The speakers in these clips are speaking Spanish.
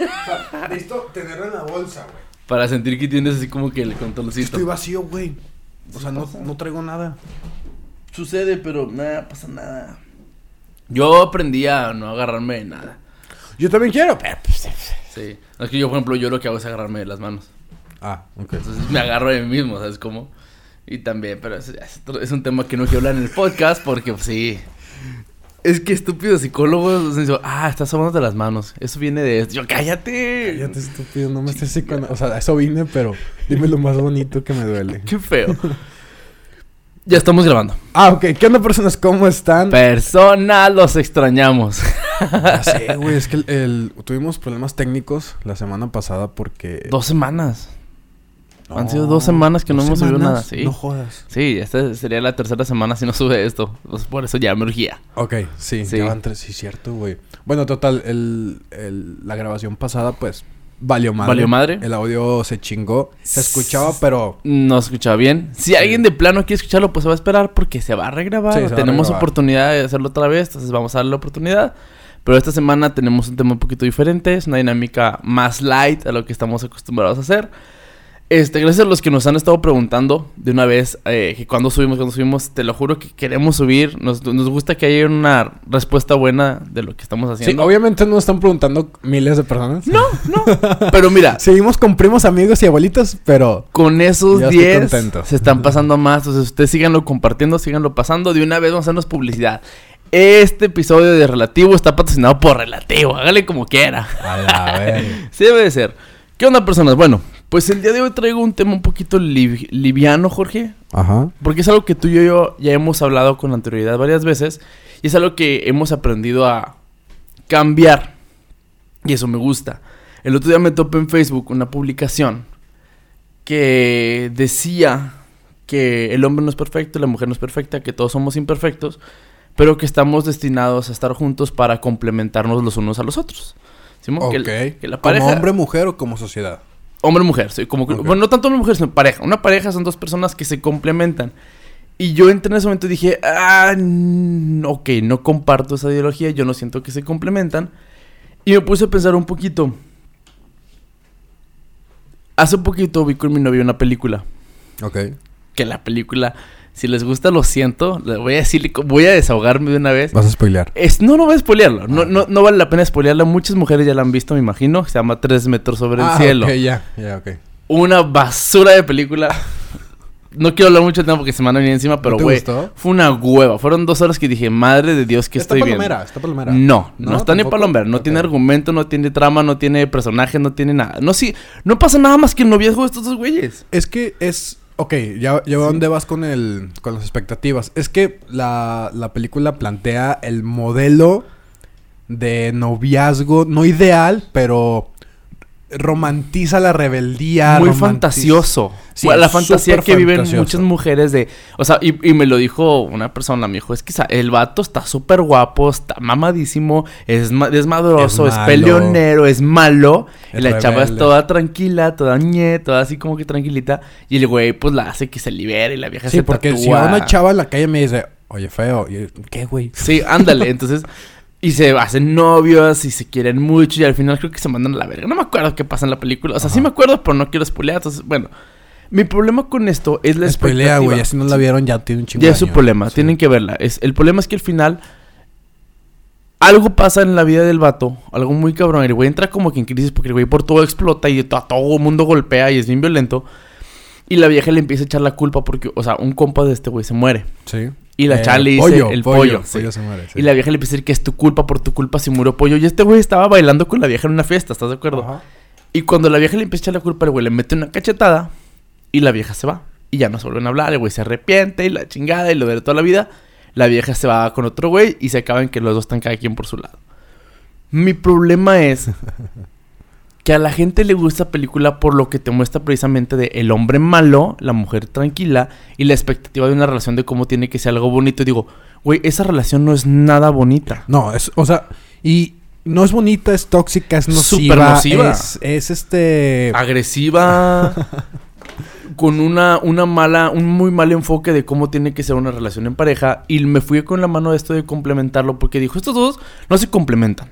O sea, necesito tenerlo en la bolsa, güey. Para sentir que tienes así como que el controlcito. Estoy vacío, güey. O sea, no, no traigo nada. Sucede, pero nada, pasa nada. Yo aprendí a no agarrarme de nada. Yo también quiero. pero, pues, Sí. Es que yo, por ejemplo, yo lo que hago es agarrarme de las manos. Ah, ok. Entonces me agarro de mí mismo, ¿sabes cómo? Y también, pero es, es otro- es un tema que no quiero hablar en el podcast porque, pues, sí. Es que estúpidos psicólogos dicen, ah, estás de las manos. Eso viene de esto. Yo, cállate. Cállate, estúpido, no me estés psicoanalizando. O sea, eso vine, pero dime lo más bonito que me duele. Qué feo. ya estamos grabando. Ah, ok. ¿Qué onda, personas? ¿Cómo están? Persona, los extrañamos. Ya sé, güey, es que el, el- tuvimos problemas técnicos la semana pasada porque... dos semanas. No, han sido dos semanas que no ¿dos hemos subido semanas? nada, sí. No jodas. Sí, esta sería la tercera semana si no sube esto. Pues por eso ya me urgía. Ok, sí, Sí. ya van tres, sí, cierto, güey. Bueno, total, el, el- la grabación pasada, pues, valió madre. ¿Valió madre? El audio se chingó. Se escuchaba, pero... No se escuchaba bien. Si alguien de plano quiere escucharlo, pues se va a esperar porque se va a regrabar. Sí, va a tenemos regrabar. oportunidad de hacerlo otra vez, entonces vamos a darle la oportunidad. Pero esta semana tenemos un tema un poquito diferente, es una dinámica más light a lo que estamos acostumbrados a hacer. Este, gracias a los que nos han estado preguntando de una vez eh, que cuando subimos, cuando subimos, te lo juro que queremos subir. Nos, nos gusta que haya una respuesta buena de lo que estamos Sí, haciendo. obviamente no están preguntando miles de personas. No, no. Pero mira, Seguimos con primos, amigos y abuelitos, pero... Con esos Ya estoy 10 contento. se están pasando más. Entonces, ustedes síganlo compartiendo, síganlo pasando. De una vez vamos a hacernos publicidad. Este episodio de Relativo está patrocinado por Relativo. Hágale como quiera. A la. Sí debe de ser. ¿Qué onda, personas? Bueno, pues el día de hoy traigo un tema un poquito liv- liviano, Jorge. Ajá. Porque es algo que tú y yo ya hemos hablado con anterioridad varias veces. Y es algo que hemos aprendido a cambiar. Y eso me gusta. El otro día me topé en Facebook una publicación que decía que el hombre no es perfecto, la mujer no es perfecta, que todos somos imperfectos, pero que estamos destinados a estar juntos para complementarnos los unos a los otros. ¿Sí. Que, la- ¿Como hombre, mujer o como sociedad? Hombre mujer, sí, como que- Ok. bueno, no tanto hombre mujer, sino pareja. Una pareja son dos personas que se complementan. Y yo entré en ese momento y dije, ah, ok, no comparto esa ideología, yo no siento que se complementan. Y me puse a pensar un poquito. Hace un poquito vi con mi novio una película. Ok. Que la película, si les gusta, lo siento. Le voy a decir, voy a desahogarme de una vez. Vas a spoilear. Es, no, no voy a spoilearlo. No, Ah. no, no vale la pena spoilearla. Muchas mujeres ya la han visto, me imagino. Se llama Tres metros sobre el Ah, cielo ok, ya, ya, ok. una basura de película. No quiero hablar mucho de tiempo porque se me van a venir encima, pero ¿No güey, gustó? fue una hueva. Fueron dos horas que dije, madre de Dios, ¿qué está estoy viendo? palomera, está palomera. No, no, ¿No? está ni palomera. No tiene argumento, no tiene trama, no tiene personaje, no tiene nada. No, sí, no pasa nada más que el noviazgo de estos dos güeyes. Es que es. Ok, ya, ya dónde vas con el. con las expectativas. Es que la, la película plantea el modelo de noviazgo, no ideal, pero romantiza la rebeldía. Muy romantiza- fantasioso. Sí, la fantasía que viven muchas mujeres de... O sea, y, y me lo dijo una persona, me dijo, es que el vato está súper guapo, está mamadísimo, es ma- desmadroso, Es peleonero, es malo. Es y la chava es toda tranquila, toda ñe, toda así como que tranquilita. Y el güey pues la hace que se libere y la vieja Sí, se porque tatúa. si va una chava en la calle me dice, oye, feo, ¿qué, güey? Sí, ándale. Entonces, y se hacen novios y se quieren mucho y al final creo que se mandan a la verga. No me acuerdo qué pasa en la película. O sea, sí me acuerdo, pero no quiero spoilear. Entonces, bueno, mi problema con esto es la Spoilea, güey, si no la vieron ya tiene un chingo Ya es su problema, Sí. tienen que verla. Es, el problema es que al final algo pasa en la vida del vato, algo muy cabrón. El güey entra como que en crisis porque el güey por todo explota y a todo el mundo golpea y es bien violento. Y la vieja le empieza a echar la culpa porque, o sea, un compa de este güey se muere. Sí. Y la Eh, chava le dice pollo, el pollo, pollo. sí. pollo se muere, sí. Y la vieja le empieza a decir que es tu culpa, por tu culpa si murió pollo. Y este güey estaba bailando con la vieja en una fiesta, ¿estás de acuerdo? Ajá. Y cuando la vieja le empieza a echar la culpa, el güey le mete una cachetada y la vieja se va. Y ya no se vuelven a hablar, el güey se arrepiente y la chingada y lo de toda la vida. La vieja se va con otro güey y se acaba en que los dos están cada quien por su lado. Mi problema es que a la gente le gusta esta película por lo que te muestra precisamente de el hombre malo, la mujer tranquila y la expectativa de una relación de cómo tiene que ser algo bonito. Y digo, güey, esa relación no es nada bonita. No, es, o sea, y no es bonita, es tóxica, es nociva. Súper nociva. Es, es este. agresiva, con una, una mala, un muy mal enfoque de cómo tiene que ser una relación en pareja. Y me fui con la mano de esto de complementarlo porque dijo, estos dos no se complementan.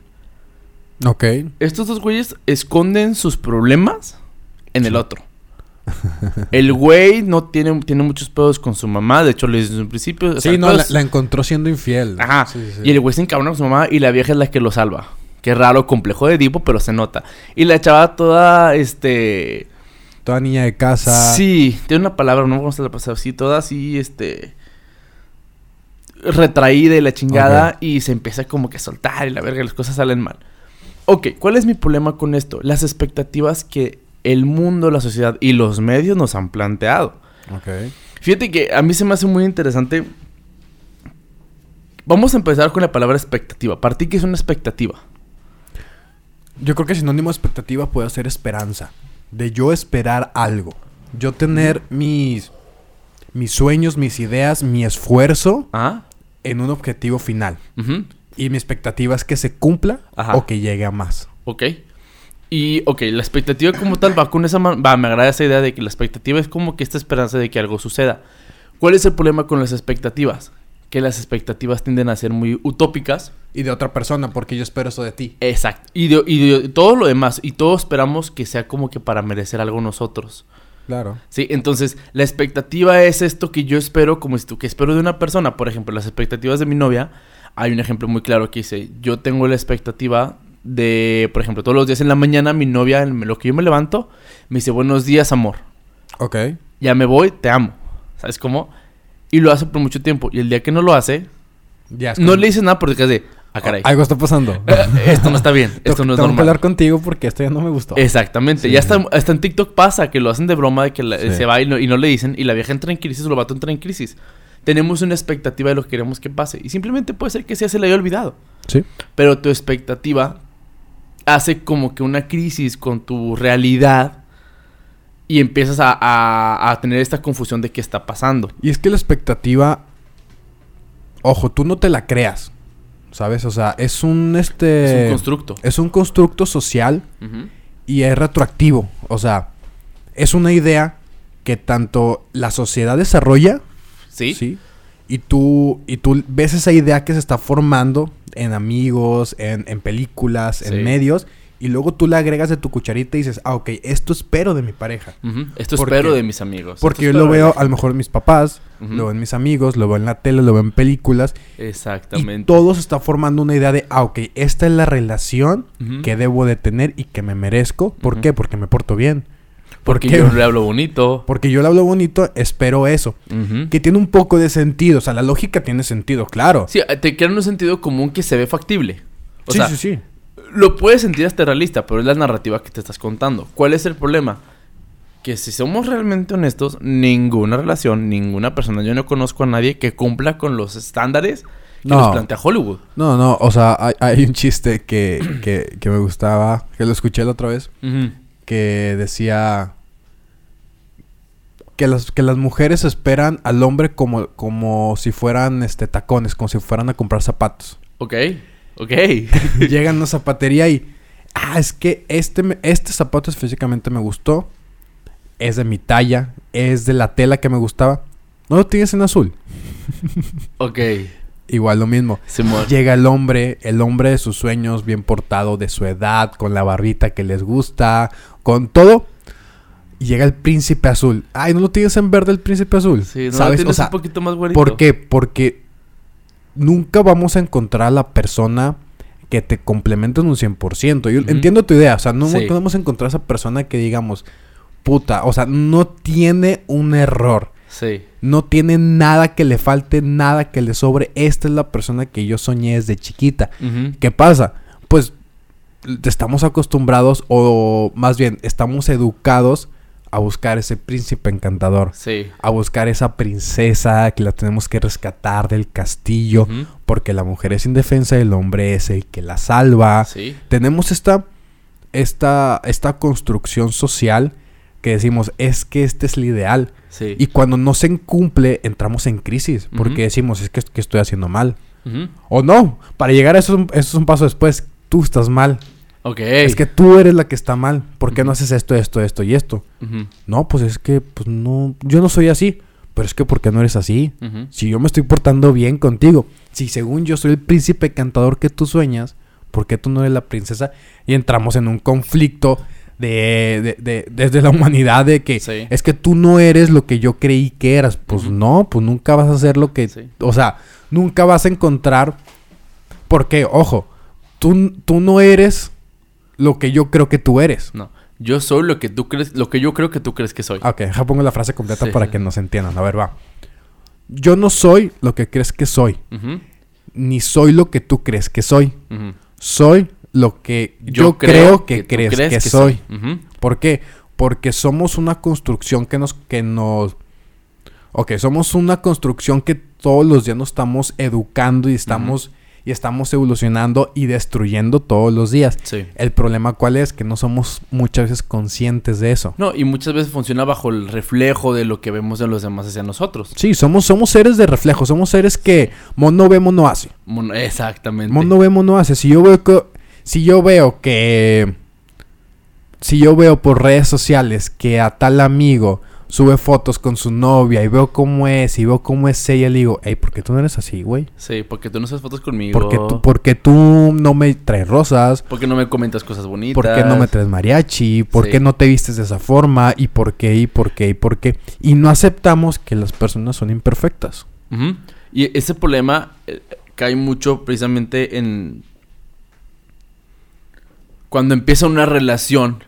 Ok. Estos dos güeyes esconden sus problemas en el otro. El güey no tiene, tiene muchos pedos con su mamá. De hecho, le dice en un principio. o sea, Sí, no, la, todos- la encontró siendo infiel. Ajá. Sí, sí. Y el güey se encabrona con su mamá y la vieja es la que lo salva. Qué raro, complejo de Edipo, pero se nota. Y la chava toda, este... Toda niña de casa. Sí, tiene una palabra, no vamos a la pasar así, toda así, este... Retraída y la chingada y se empieza como que a soltar y la verga, las cosas salen mal. Ok, ¿cuál es mi problema con esto? Las expectativas que el mundo, la sociedad y los medios nos han planteado. Ok. Fíjate que a mí se me hace muy interesante. Vamos a empezar con la palabra expectativa. ¿Para ti qué es una expectativa? Yo creo que sinónimo de expectativa puede ser esperanza. De yo esperar algo. Yo tener mis, mis sueños, mis ideas, mi esfuerzo Ah, en un objetivo final. ujú, Y mi expectativa es que se cumpla Ajá. o que llegue a más. ok. Y, ok, la expectativa como tal va con esa... man- Va, me agrada esa idea de que la expectativa es como que esta esperanza de que algo suceda. ¿Cuál es el problema con las expectativas? Que las expectativas tienden a ser muy utópicas. Y de otra persona, porque yo espero eso de ti. Exacto. Y de, y de todo lo demás. Y todos esperamos que sea como que para merecer algo nosotros. Claro. Sí, entonces la expectativa es esto que yo espero, como esto que espero de una persona. Por ejemplo, las expectativas de mi novia. Hay un ejemplo muy claro que dice: Yo tengo la expectativa de, por ejemplo, todos los días en la mañana, mi novia, en lo que yo me levanto, me dice: Buenos días, amor. Ok. Ya me voy, te amo. ¿Sabes cómo? Y lo hace por mucho tiempo. Y el día que no lo hace, Ya no le dice nada porque es de: Ah, caray. Algo está pasando. esto no está bien. Esto no es Tengo que normal. hablar contigo porque esto ya no me gustó. Exactamente. Sí. Ya hasta, hasta en TikTok pasa que lo hacen de broma de que la- Sí. se va y no, y no le dicen y la vieja entra en crisis o el vato entra en crisis. Tenemos una expectativa de lo que queremos que pase y simplemente puede ser que sea se le haya olvidado. Sí. Pero tu expectativa hace como que una crisis con tu realidad y empiezas a, a- a tener esta confusión de qué está pasando. Y es que la expectativa. Ojo, tú no te la creas. ¿Sabes? O sea, es un este. es un constructo. es un constructo social y es retroactivo. O sea, es una idea que tanto la sociedad desarrolla. ¿Sí? Y tú, y tú ves esa idea que se está formando en amigos, en, en películas, Sí. en medios. Y luego tú le agregas de tu cucharita y dices, ah, ok, esto espero de mi pareja. Esto Porque- espero de mis amigos. Porque yo lo veo a lo mejor en mis papás, lo veo en mis amigos, lo veo en la tele, lo veo en películas. Exactamente. Y todo se está formando una idea de, ah, ok, esta es la relación que debo de tener y que me merezco. ¿Por qué? Porque me porto bien. ¿Por Porque yo le hablo bonito. Porque yo le hablo bonito, espero eso. Que tiene un poco de sentido. O sea, la lógica tiene sentido, claro. Sí, te crean un sentido común que se ve factible. O sí, sea, sí, sí. lo puedes sentir hasta realista, pero es la narrativa que te estás contando. ¿Cuál es el problema? Que si somos realmente honestos, ninguna relación, ninguna persona, yo no conozco a nadie que cumpla con los estándares que No. nos plantea Hollywood. No, no, o sea, hay, hay un chiste que, que, que me gustaba, que lo escuché la otra vez, Ujú. Que decía que las, que las mujeres esperan al hombre como, como si fueran este tacones, como si fueran a comprar zapatos. Ok, ok. Llegan a una zapatería y, ah, es que este, este zapato físicamente me gustó, es de mi talla, es de la tela que me gustaba. ¿No lo tienes en azul? ok. Igual lo mismo. Simón. Llega el hombre, el hombre de sus sueños, bien portado, de su edad, con la barbita que les gusta, con todo. Y llega el príncipe azul. Ay, ¿no lo tienes en verde el príncipe azul? Sí, no ¿Sabes? tienes O sea, un poquito más güerito. ¿por qué? Porque nunca vamos a encontrar a la persona que te complemente en un 100%. Yo entiendo tu idea. O sea, no Sí. podemos encontrar a esa persona que digamos, puta, o sea, no tiene un error. Sí. No tiene nada que le falte, nada que le sobre. Esta es la persona que yo soñé desde chiquita. ¿Qué pasa? Pues estamos acostumbrados o más bien estamos educados a buscar ese príncipe encantador. Sí. A buscar esa princesa que la tenemos que rescatar del castillo. Porque la mujer es indefensa y el hombre es el que la salva. Sí. Tenemos esta, esta, esta construcción social que decimos es que este es el ideal. Sí. Y cuando no se cumple, entramos en crisis. Porque decimos, es que, que estoy haciendo mal. O no, para llegar a eso, es un- eso es un paso después. Tú estás mal. Ok. Es que tú eres la que está mal. ¿Por qué no haces esto, esto, esto y esto? No, pues es que, pues no, yo no soy así. Pero es que, ¿por qué no eres así? Si yo me estoy portando bien contigo. Si según yo soy el príncipe cantador que tú sueñas, ¿Por qué tú no eres la princesa? Y entramos en un conflicto de, de- de- desde la humanidad de que Sí. es que tú no eres lo que yo creí que eras. Pues no, pues nunca vas a ser lo que... Sí. O sea, nunca vas a encontrar... Porque, ojo, tú, tú no eres lo que yo creo que tú eres. No. Yo soy lo que tú crees, lo que yo creo que tú crees que soy. Ok, deja pongo la frase completa Sí. para que nos entiendan. A ver, va. Yo no soy lo que crees que soy, ni soy lo que tú crees que soy. Soy lo que yo, creo, que, crees, que, soy. ¿Por qué? Porque somos una construcción que nos, que nos... Ok, somos una construcción que todos los días nos estamos educando y estamos, y estamos evolucionando y destruyendo todos los días. Sí. El problema cuál es? Que no somos muchas veces conscientes de eso. No, y muchas veces funciona bajo el reflejo de lo que vemos de los demás hacia nosotros. Sí, somos, somos seres de reflejo, somos seres que mono ve, mono hace. Mon- Exactamente. Mono ve, mono hace. Si yo veo que, si yo veo que, si yo veo por redes sociales que a tal amigo sube fotos con su novia y veo cómo es y veo cómo es ella, le digo, hey, ¿por qué tú no eres así, güey? Sí, porque tú no haces fotos conmigo. Porque tú, porque tú no me traes rosas, Porque no me comentas cosas bonitas. ¿Por qué no me traes mariachi? ¿Por Sí. qué no te vistes de esa forma? ¿Y por qué? ¿Y por qué? ¿Y por qué? Y no aceptamos que las personas son imperfectas. Y ese problema eh, cae mucho precisamente en... Cuando empieza una relación,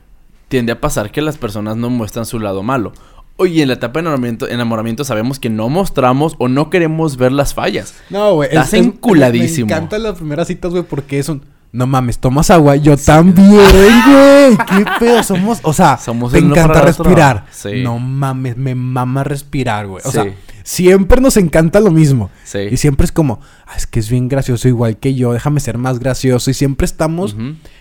tiende a pasar que las personas no muestran su lado malo. Oye, en la etapa de enamoramiento, enamoramiento sabemos que no mostramos o no queremos ver las fallas. No, güey. Estás enculadísimo. Me encantan las primeras citas, güey, porque es un... No mames, tomas agua. Yo también, güey. Qué pedo. Somos... O sea, Somos te encanta respirar. Sí. No mames, me mama respirar, güey. O Sí. sea, siempre nos encanta lo mismo. Sí. Y siempre es como... "Ah, es que es bien gracioso igual que yo. Déjame ser más gracioso. Y siempre estamos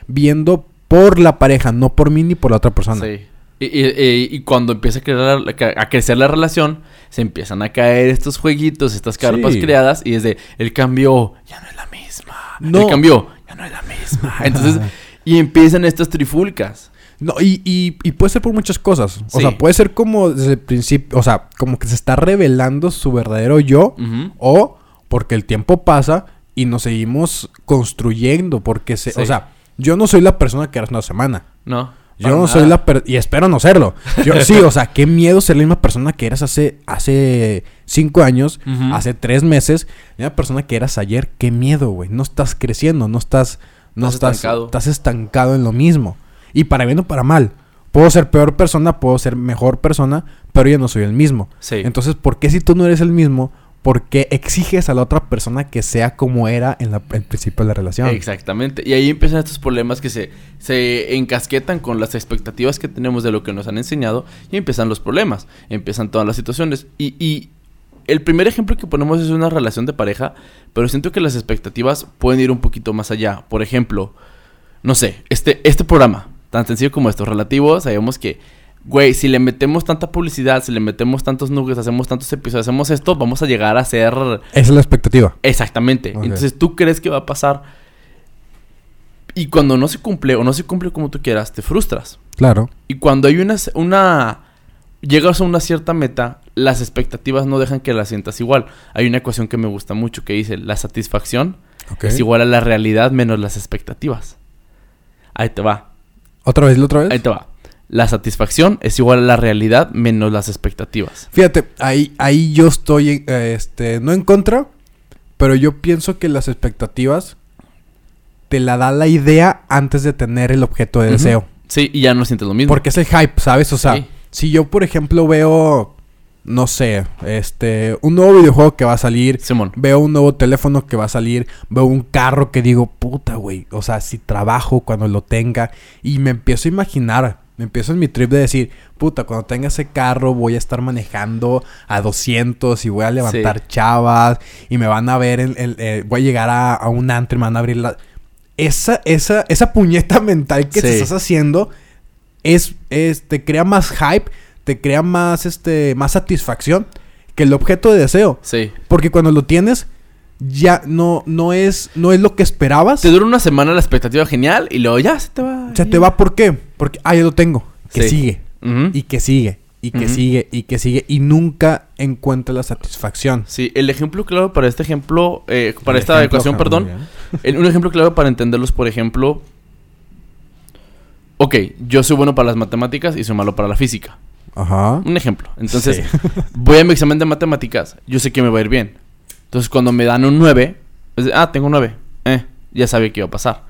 viendo por la pareja, no por mí ni por la otra persona. Sí. Y, y- y- y cuando empieza a, crear la- a crecer la relación, se empiezan a caer estos jueguitos, estas carpas Sí. creadas, y es de, el cambio ya no es la misma. No. El cambio ya no es la misma. Entonces, y empiezan estas trifulcas. No, y, y, y puede ser por muchas cosas. O Sí. sea, puede ser como desde el principio, o sea, como que se está revelando su verdadero yo, o porque el tiempo pasa y nos seguimos construyendo, porque se, Sí. o sea, yo no soy la persona que era hace una semana. No. Yo no soy la per- y espero no serlo. Yo sí, o sea, qué miedo ser la misma persona que eras hace hace cinco años, hace tres meses, la misma persona que eras ayer. Qué miedo, güey. No estás creciendo, no estás, no Estás estás, estancado. estás estancado en lo mismo. Y para bien o para mal. Puedo ser peor persona, puedo ser mejor persona, pero yo no soy el mismo. Sí. Entonces, ¿por qué si tú no eres el mismo? ¿Por qué exiges a la otra persona que sea como era en la- el principio de la relación? Exactamente. Y ahí empiezan estos problemas que se, se encasquetan con las expectativas que tenemos de lo que nos han enseñado y empiezan los problemas, empiezan todas las situaciones. Y, y el primer ejemplo que ponemos es una relación de pareja, pero siento que las expectativas pueden ir un poquito más allá. Por ejemplo, no sé, este, este programa, tan sencillo como esto, relativo, sabemos que, güey, si le metemos tanta publicidad, si le metemos tantos nuggets, hacemos tantos episodios, hacemos esto, vamos a llegar a ser... Esa es la expectativa. Exactamente. Entonces tú crees que va a pasar. Y cuando no se cumple o no se cumple como tú quieras, te frustras. Claro. Y cuando hay una, una llegas a una cierta meta, las expectativas no dejan que la sientas igual. Hay una ecuación que me gusta mucho que dice, la satisfacción es igual a la realidad menos las expectativas. Ahí te va, ¿Otra vez? ¿La otra vez? ahí te va. La satisfacción es igual a la realidad menos las expectativas. Fíjate, ahí, ahí yo estoy, eh, este, no en contra, pero yo pienso que las expectativas te la da la idea antes de tener el objeto de deseo. Sí, y ya no sientes lo mismo. Porque es el hype, ¿sabes? O sea, Sí. si yo, por ejemplo, veo, no sé, este, un nuevo videojuego que va a salir, Simón. veo un nuevo teléfono que va a salir, veo un carro que digo, puta, güey, o sea, si trabajo cuando lo tenga y me empiezo a imaginar, me empiezo en mi trip de decir, puta, cuando tenga ese carro voy a estar manejando a 200 y voy a levantar chavas y me van a ver, en, en- eh, voy a llegar a, a un antro y me van a abrir la... Esa, esa, esa puñeta mental que te estás haciendo es, es, te crea más hype, te crea más, este, más satisfacción que el objeto de deseo. Sí. Porque cuando lo tienes, ya no, no es, no es lo que esperabas. Te dura una semana la expectativa genial y luego ya se te va. Se te va, ¿por qué? Porque, ah, ya lo tengo. Que Sí. sigue. Y que sigue. y que sigue y que sigue y nunca encuentra la satisfacción. Sí, el ejemplo claro para este ejemplo, eh, para El esta ejemplo, ecuación, perdón, el- un ejemplo claro para entenderlos, por ejemplo, ok, yo soy bueno para las matemáticas y soy malo para la física. Ajá. Un ejemplo. Entonces, Sí. voy a mi examen de matemáticas, yo sé que me va a ir bien. Entonces, cuando me dan un 9, es de, ah, tengo un 9, eh, ya sabía que iba a pasar.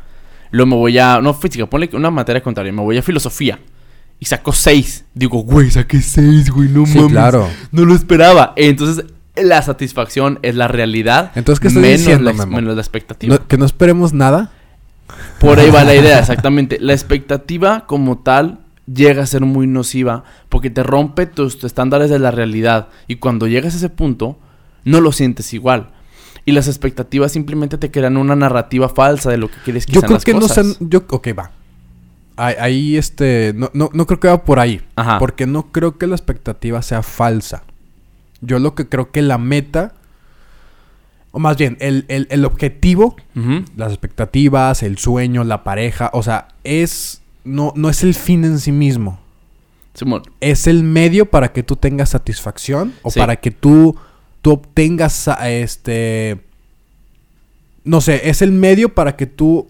Luego me voy a, no física, ponle una materia contraria, me voy a filosofía y saco 6. Digo, güey, saqué 6, güey, no Sí, mames. claro. No lo esperaba. Entonces, la satisfacción es la realidad. Entonces, ¿qué estás menos diciendo, la, Memo? menos la expectativa. No- que no esperemos nada. Por ahí va la idea, exactamente. La expectativa como tal llega a ser muy nociva porque te rompe tus estándares de la realidad y cuando llegas a ese punto no lo sientes igual. Y las expectativas simplemente te crean una narrativa falsa de lo que quieres que Yo sean creo las que cosas. no sean. Yo, ok, va. Ahí, ahí, este. No, no, no creo que va por ahí. Ajá. Porque no creo que la expectativa sea falsa. Yo lo que creo que la meta. O más bien, el, el- el objetivo, las expectativas, el sueño, la pareja. O sea, es. No, no es el fin en sí mismo. Simón, Es el medio para que tú tengas satisfacción. O Sí. para que tú, tú obtengas a- este. No sé, es el medio para que tú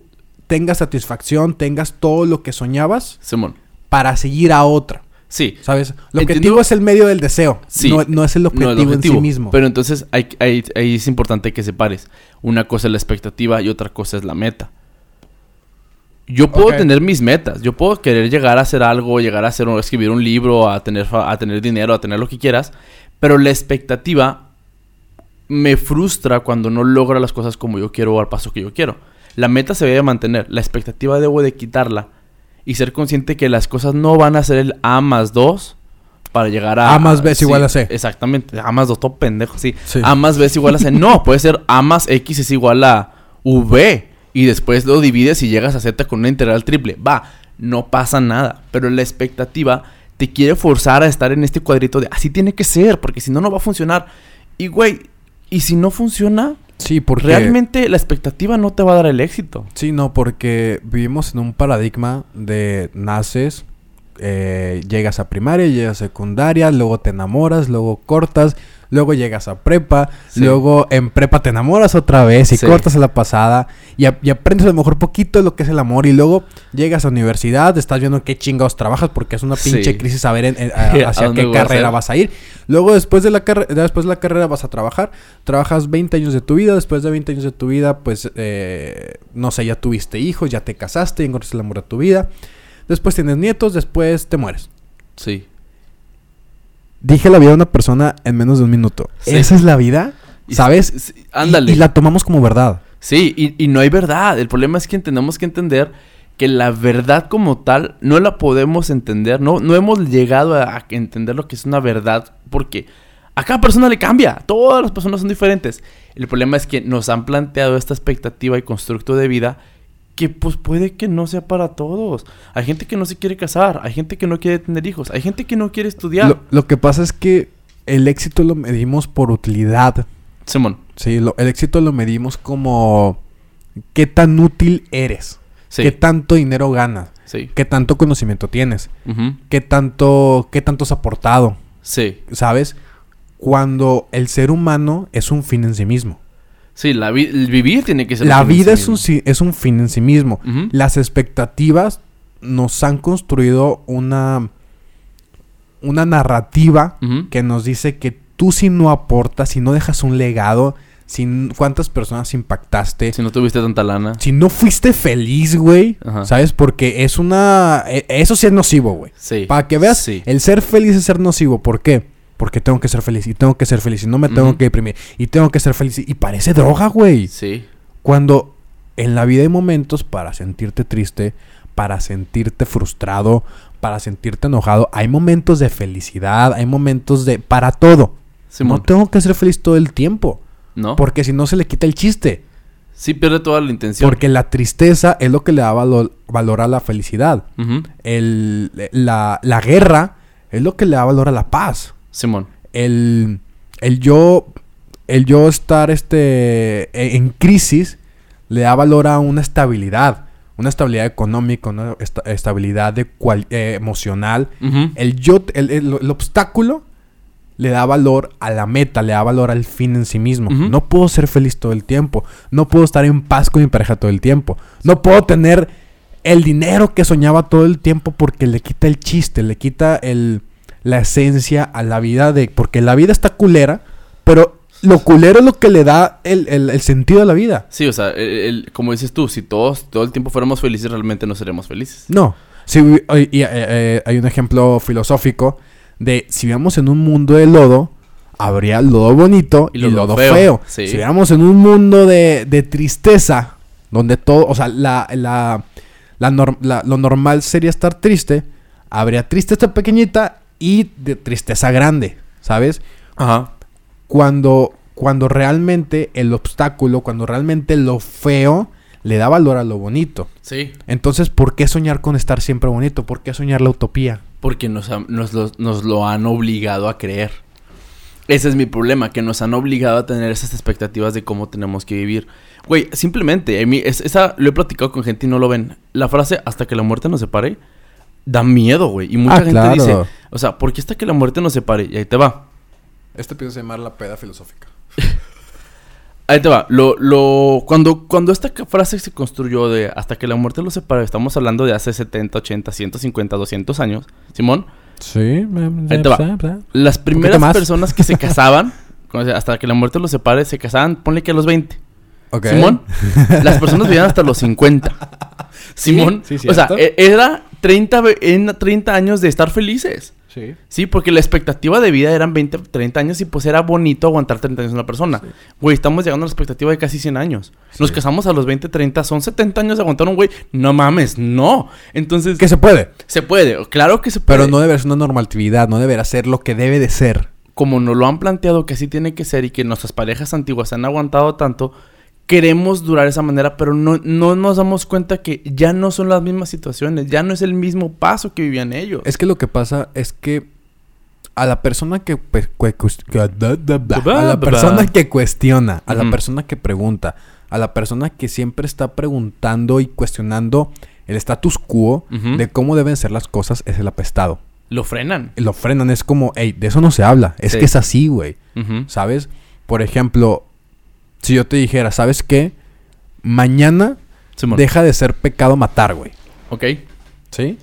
tengas satisfacción, tengas todo lo que soñabas Simón. para seguir a otra. Sí. ¿Sabes? Entiendo- objetivo es el medio del deseo. Sí. No, no es el No, objetivo, el objetivo. en sí mismo. Pero entonces hay- hay- ahí es importante que separes. Una cosa es la expectativa y otra cosa es la meta. Yo puedo tener mis metas. Yo puedo querer llegar a hacer algo, llegar a hacer o escribir un libro, a tener, a tener dinero, a tener lo que quieras. Pero la expectativa me frustra cuando no logra las cosas como yo quiero o al paso que yo quiero. La meta se debe mantener. La expectativa debo de quitarla. Y ser consciente que las cosas no van a ser el A más 2 para llegar a... A más B es igual a C. Exactamente. A más 2, todo pendejo, sí. Sí. A más B es igual a C. No, puede ser A más X es igual a V. Y después lo divides y llegas a Z con una integral triple. Va, no pasa nada. Pero la expectativa te quiere forzar a estar en este cuadrito de así tiene que ser, porque si no, no va a funcionar. Y güey, y si no funciona, sí, porque... realmente la expectativa no te va a dar el éxito. Sí, no, porque vivimos en un paradigma de naces, eh, llegas a primaria, llegas a secundaria, luego te enamoras, luego cortas, luego llegas a prepa, Sí. luego en prepa te enamoras otra vez y Sí. cortas a la pasada y, a- y aprendes a lo mejor poquito de lo que es el amor y luego llegas a universidad, estás viendo qué chingados trabajas porque es una Sí. pinche crisis saber en- en- a- ¿A hacia qué a carrera vas a ir. Luego después de la carrera, después de la carrera vas a trabajar, trabajas 20 años de tu vida, después de 20 años de tu vida, pues eh, no sé, ya tuviste hijos, ya te casaste, encontraste el amor de tu vida. Después tienes nietos, después te mueres. Sí. Dije la vida de una persona en menos de un minuto. Sí. ¿Esa es la vida? ¿Sabes? sí, ándale. Y, la tomamos como verdad. Sí, y, y no hay verdad. El problema es que tenemos que entender que la verdad como tal no la podemos entender. No, no hemos llegado a, a entender lo que es una verdad porque a cada persona le cambia. Todas las personas son diferentes. El problema es que nos han planteado esta expectativa y constructo de vida que pues puede que no sea para todos. Hay gente que no se quiere casar, hay gente que no quiere tener hijos, hay gente que no quiere estudiar. Lo, lo que pasa es que el éxito lo medimos por utilidad. Simón, Sí, lo- el éxito lo medimos como qué tan útil eres, sí, qué tanto dinero ganas, sí, qué tanto conocimiento tienes, ujú, qué tanto, qué tanto has aportado, sí. ¿sabes? Cuando el ser humano es un fin en sí mismo. Sí, la vi- el vivir tiene que ser La un vida es un, es un fin en sí mismo. Las expectativas nos han construido una, una narrativa que nos dice que tú si no aportas, si no dejas un legado, si cuántas personas impactaste, Si no tuviste tanta lana. si no fuiste feliz, güey. ¿sabes? Porque es una... e- Eso sí es nocivo, güey. Sí. Para que veas, Sí. el ser feliz es ser nocivo. ¿Por qué? Porque tengo que ser feliz y tengo que ser feliz y no me tengo que deprimir y tengo que ser feliz. Y parece droga, güey. Sí. Cuando en la vida hay momentos para sentirte triste, para sentirte frustrado, para sentirte enojado, hay momentos de felicidad, hay momentos de... para todo. Simón. No tengo que ser feliz todo el tiempo, ¿No? porque si no se le quita el chiste. Sí pierde toda la intención. Porque la tristeza es lo que le da valor, valor a la felicidad. El, la, la guerra es lo que le da valor a la paz. Simón. El, el yo el yo estar este e- en crisis le da valor a una estabilidad. una estabilidad económica, una esta- estabilidad de cual- eh, emocional. El yo, el, el- el obstáculo le da valor a la meta, le da valor al fin en sí mismo. No puedo ser feliz todo el tiempo. No puedo estar en paz con mi pareja todo el tiempo. No puedo tener el dinero que soñaba todo el tiempo porque le quita el chiste, le quita el, la esencia a la vida de... Porque la vida está culera, pero lo culero es lo que le da el, el- el sentido a la vida. Sí, o sea, el- el- como dices tú, si todos todo el tiempo fuéramos felices, realmente no seremos felices. No. Sí, y, y, eh, eh, hay un ejemplo filosófico de si vivíamos en un mundo de lodo, habría lodo bonito y, Y lodo lodo feo. feo. Sí. Si vivíamos en un mundo de, de tristeza, donde todo, o sea, la, la, la la- lo normal sería estar triste, habría tristeza pequeñita y de tristeza grande, ¿sabes? Ajá. Cuando, cuando realmente el obstáculo, cuando realmente lo feo le da valor a lo bonito. Sí. Entonces, ¿por qué soñar con estar siempre bonito? ¿Por qué soñar la utopía? Porque nos, ha- nos, lo, nos lo han obligado a creer. Ese es mi problema, que nos han obligado a tener esas expectativas de cómo tenemos que vivir. Güey, simplemente, a mí, es- esa lo he platicado con gente y no lo ven. La frase, hasta que la muerte nos separe, da miedo, güey. Y mucha Ah, gente claro. dice, o sea, ¿por qué hasta que la muerte nos separe? Y ahí te va. Este pienso llamar la peda filosófica. Ahí te va. Lo, lo, cuando, cuando esta frase se construyó de hasta que la muerte los separe, estamos hablando de hace 70, 80, 150, 200 años, Simón. Sí, Ahí te va. Las primeras más. personas que se casaban, cuando se- hasta que la muerte los separe, se casaban, ponle que a los 20. Ok. Simón, las personas vivían hasta los 50. Simón, sí, o sea, e- era 30, ve- en 30 años de estar felices. Sí. Sí, porque la expectativa de vida eran 20, 30 años y pues era bonito aguantar 30 años una persona. Güey, estamos llegando a la expectativa de casi 100 años. Nos casamos a los 20, 30, son 70 años de aguantar un güey. No mames, no. Entonces, Que se puede. se puede, claro que se puede. Pero no debe ser una normatividad, no deberá ser lo que debe de ser. como nos lo han planteado que así tiene que ser y que nuestras parejas antiguas han aguantado tanto, queremos durar de esa manera, pero no, no nos damos cuenta que ya no son las mismas situaciones, ya no es el mismo paso que vivían ellos. Es que lo que pasa es que a la persona que, cue- cues- que- da- da- da- a la persona que cuestiona, a la persona que pregunta, a la persona que siempre está preguntando y cuestionando el status quo de cómo deben ser las cosas es el apestado. Lo frenan. Lo frenan, es como, hey, de eso no se habla, es Sí. que es así, güey. ¿Sabes? Por ejemplo, si yo te dijera, ¿sabes qué? Mañana Simón. deja de ser pecado matar, güey. Ok. ¿Sí?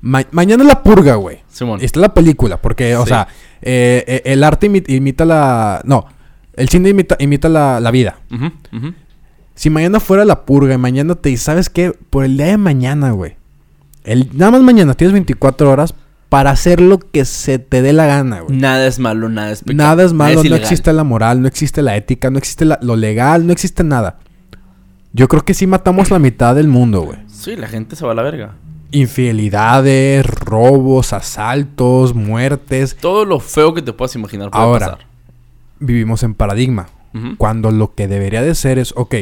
Ma- mañana es la purga, güey. Simón. Esta es la película, porque, o Sí. sea, eh, eh, el arte imi- imita la... No, el cine imita, imita la, la vida. Si mañana fuera la purga y mañana te ¿sabes qué? Por el día de mañana, güey. El, nada más mañana tienes 24 horas para hacer lo que se te dé la gana, güey. Nada es malo, nada es pecado. Nada es malo, no ilegal. existe la moral, no existe la ética, no existe la- lo legal, no existe nada. Yo creo que sí matamos la mitad del mundo, güey. Sí, la gente se va a la verga. Infidelidades, robos, asaltos, muertes. Todo lo feo que te puedas imaginar puede Ahora. pasar. Vivimos en paradigma. Cuando lo que debería de ser es, ok,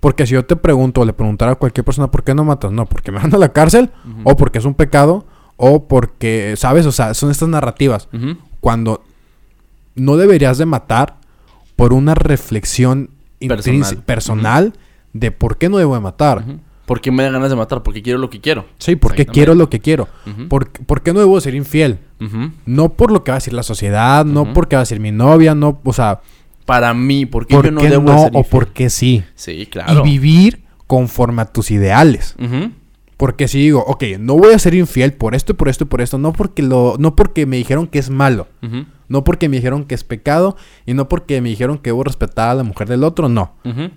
porque si yo te pregunto o le preguntara a cualquier persona, ¿por qué no matas? No, porque me van a la cárcel, o porque es un pecado, o porque, ¿sabes? O sea, son estas narrativas. Cuando no deberías de matar por una reflexión Personal. de por qué no debo de matar. Ujú. ¿Por qué me da ganas de matar? Porque quiero lo que quiero. Sí, porque quiero lo que quiero. ¿Por, por qué no debo de ser infiel? No por lo que va a decir la sociedad, no porque va a decir mi novia, no, o sea, Para mí, ¿por qué ¿por yo no qué debo de ser o infiel? por qué sí? Sí, claro. Y vivir conforme a tus ideales. Porque si digo, ok, no voy a ser infiel por esto, y por esto y por esto, no porque lo, no porque me dijeron que es malo, no porque me dijeron que es pecado y no porque me dijeron que debo respetar a la mujer del otro, no.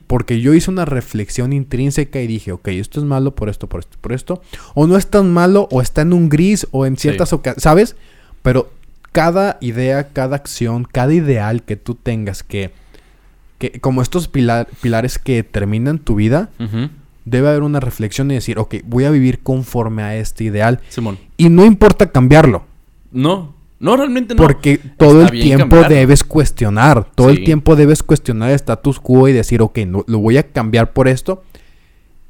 Porque yo hice una reflexión intrínseca y dije, ok, esto es malo por esto, por esto, por esto. O no es tan malo, o está en un gris, o en ciertas ocasiones, ¿sabes? Pero cada idea, cada acción, cada ideal que tú tengas que, que como estos pilar- pilares que terminan tu vida. Debe haber una reflexión y decir, ok, voy a vivir conforme a este ideal. Simón. Y no importa cambiarlo, No. No, realmente no. porque todo Está el tiempo debes cuestionar, todo Sí. el tiempo debes cuestionar el status quo y decir, ok, no, lo voy a cambiar por esto.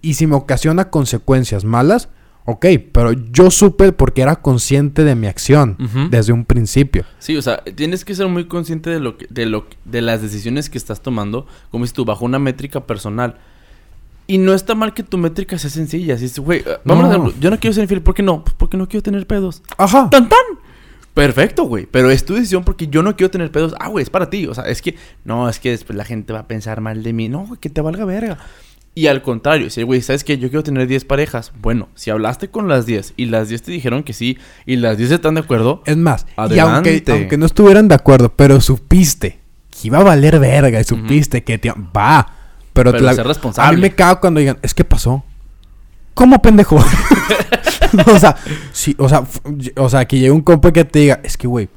Y si me ocasiona consecuencias malas, ok, pero yo supe porque era consciente de mi acción desde un principio. Sí, o sea, tienes que ser muy consciente de lo que, de lo de las decisiones que estás tomando, como dices tú, bajo una métrica personal. Y no está mal que tu métrica sea sencilla. Dices, güey, eh, vamos No. a hacerlo. Yo no quiero ser infiel. ¿Por qué no? Pues porque no quiero tener pedos. Ajá. ¡Tan, tan! Perfecto, güey. Pero es tu decisión porque yo no quiero tener pedos. Ah, güey, es para ti. O sea, es que... No, es que después la gente va a pensar mal de mí. No, güey, que te valga verga. Y al contrario, si, güey, ¿sabes qué? Yo quiero tener 10 parejas. Bueno, si hablaste con las 10 y las 10 te dijeron que sí y las 10 están de acuerdo... Es más, y Adelante. aunque, aunque no estuvieran de acuerdo, pero supiste que iba a valer verga y supiste que te... Va. Pero, Pero te ser A responsable. mí me cago cuando digan, es que pasó. ¿Cómo pendejo? o sea, sí, o sea, o sea, que llegue un compa que te diga, es que, güey,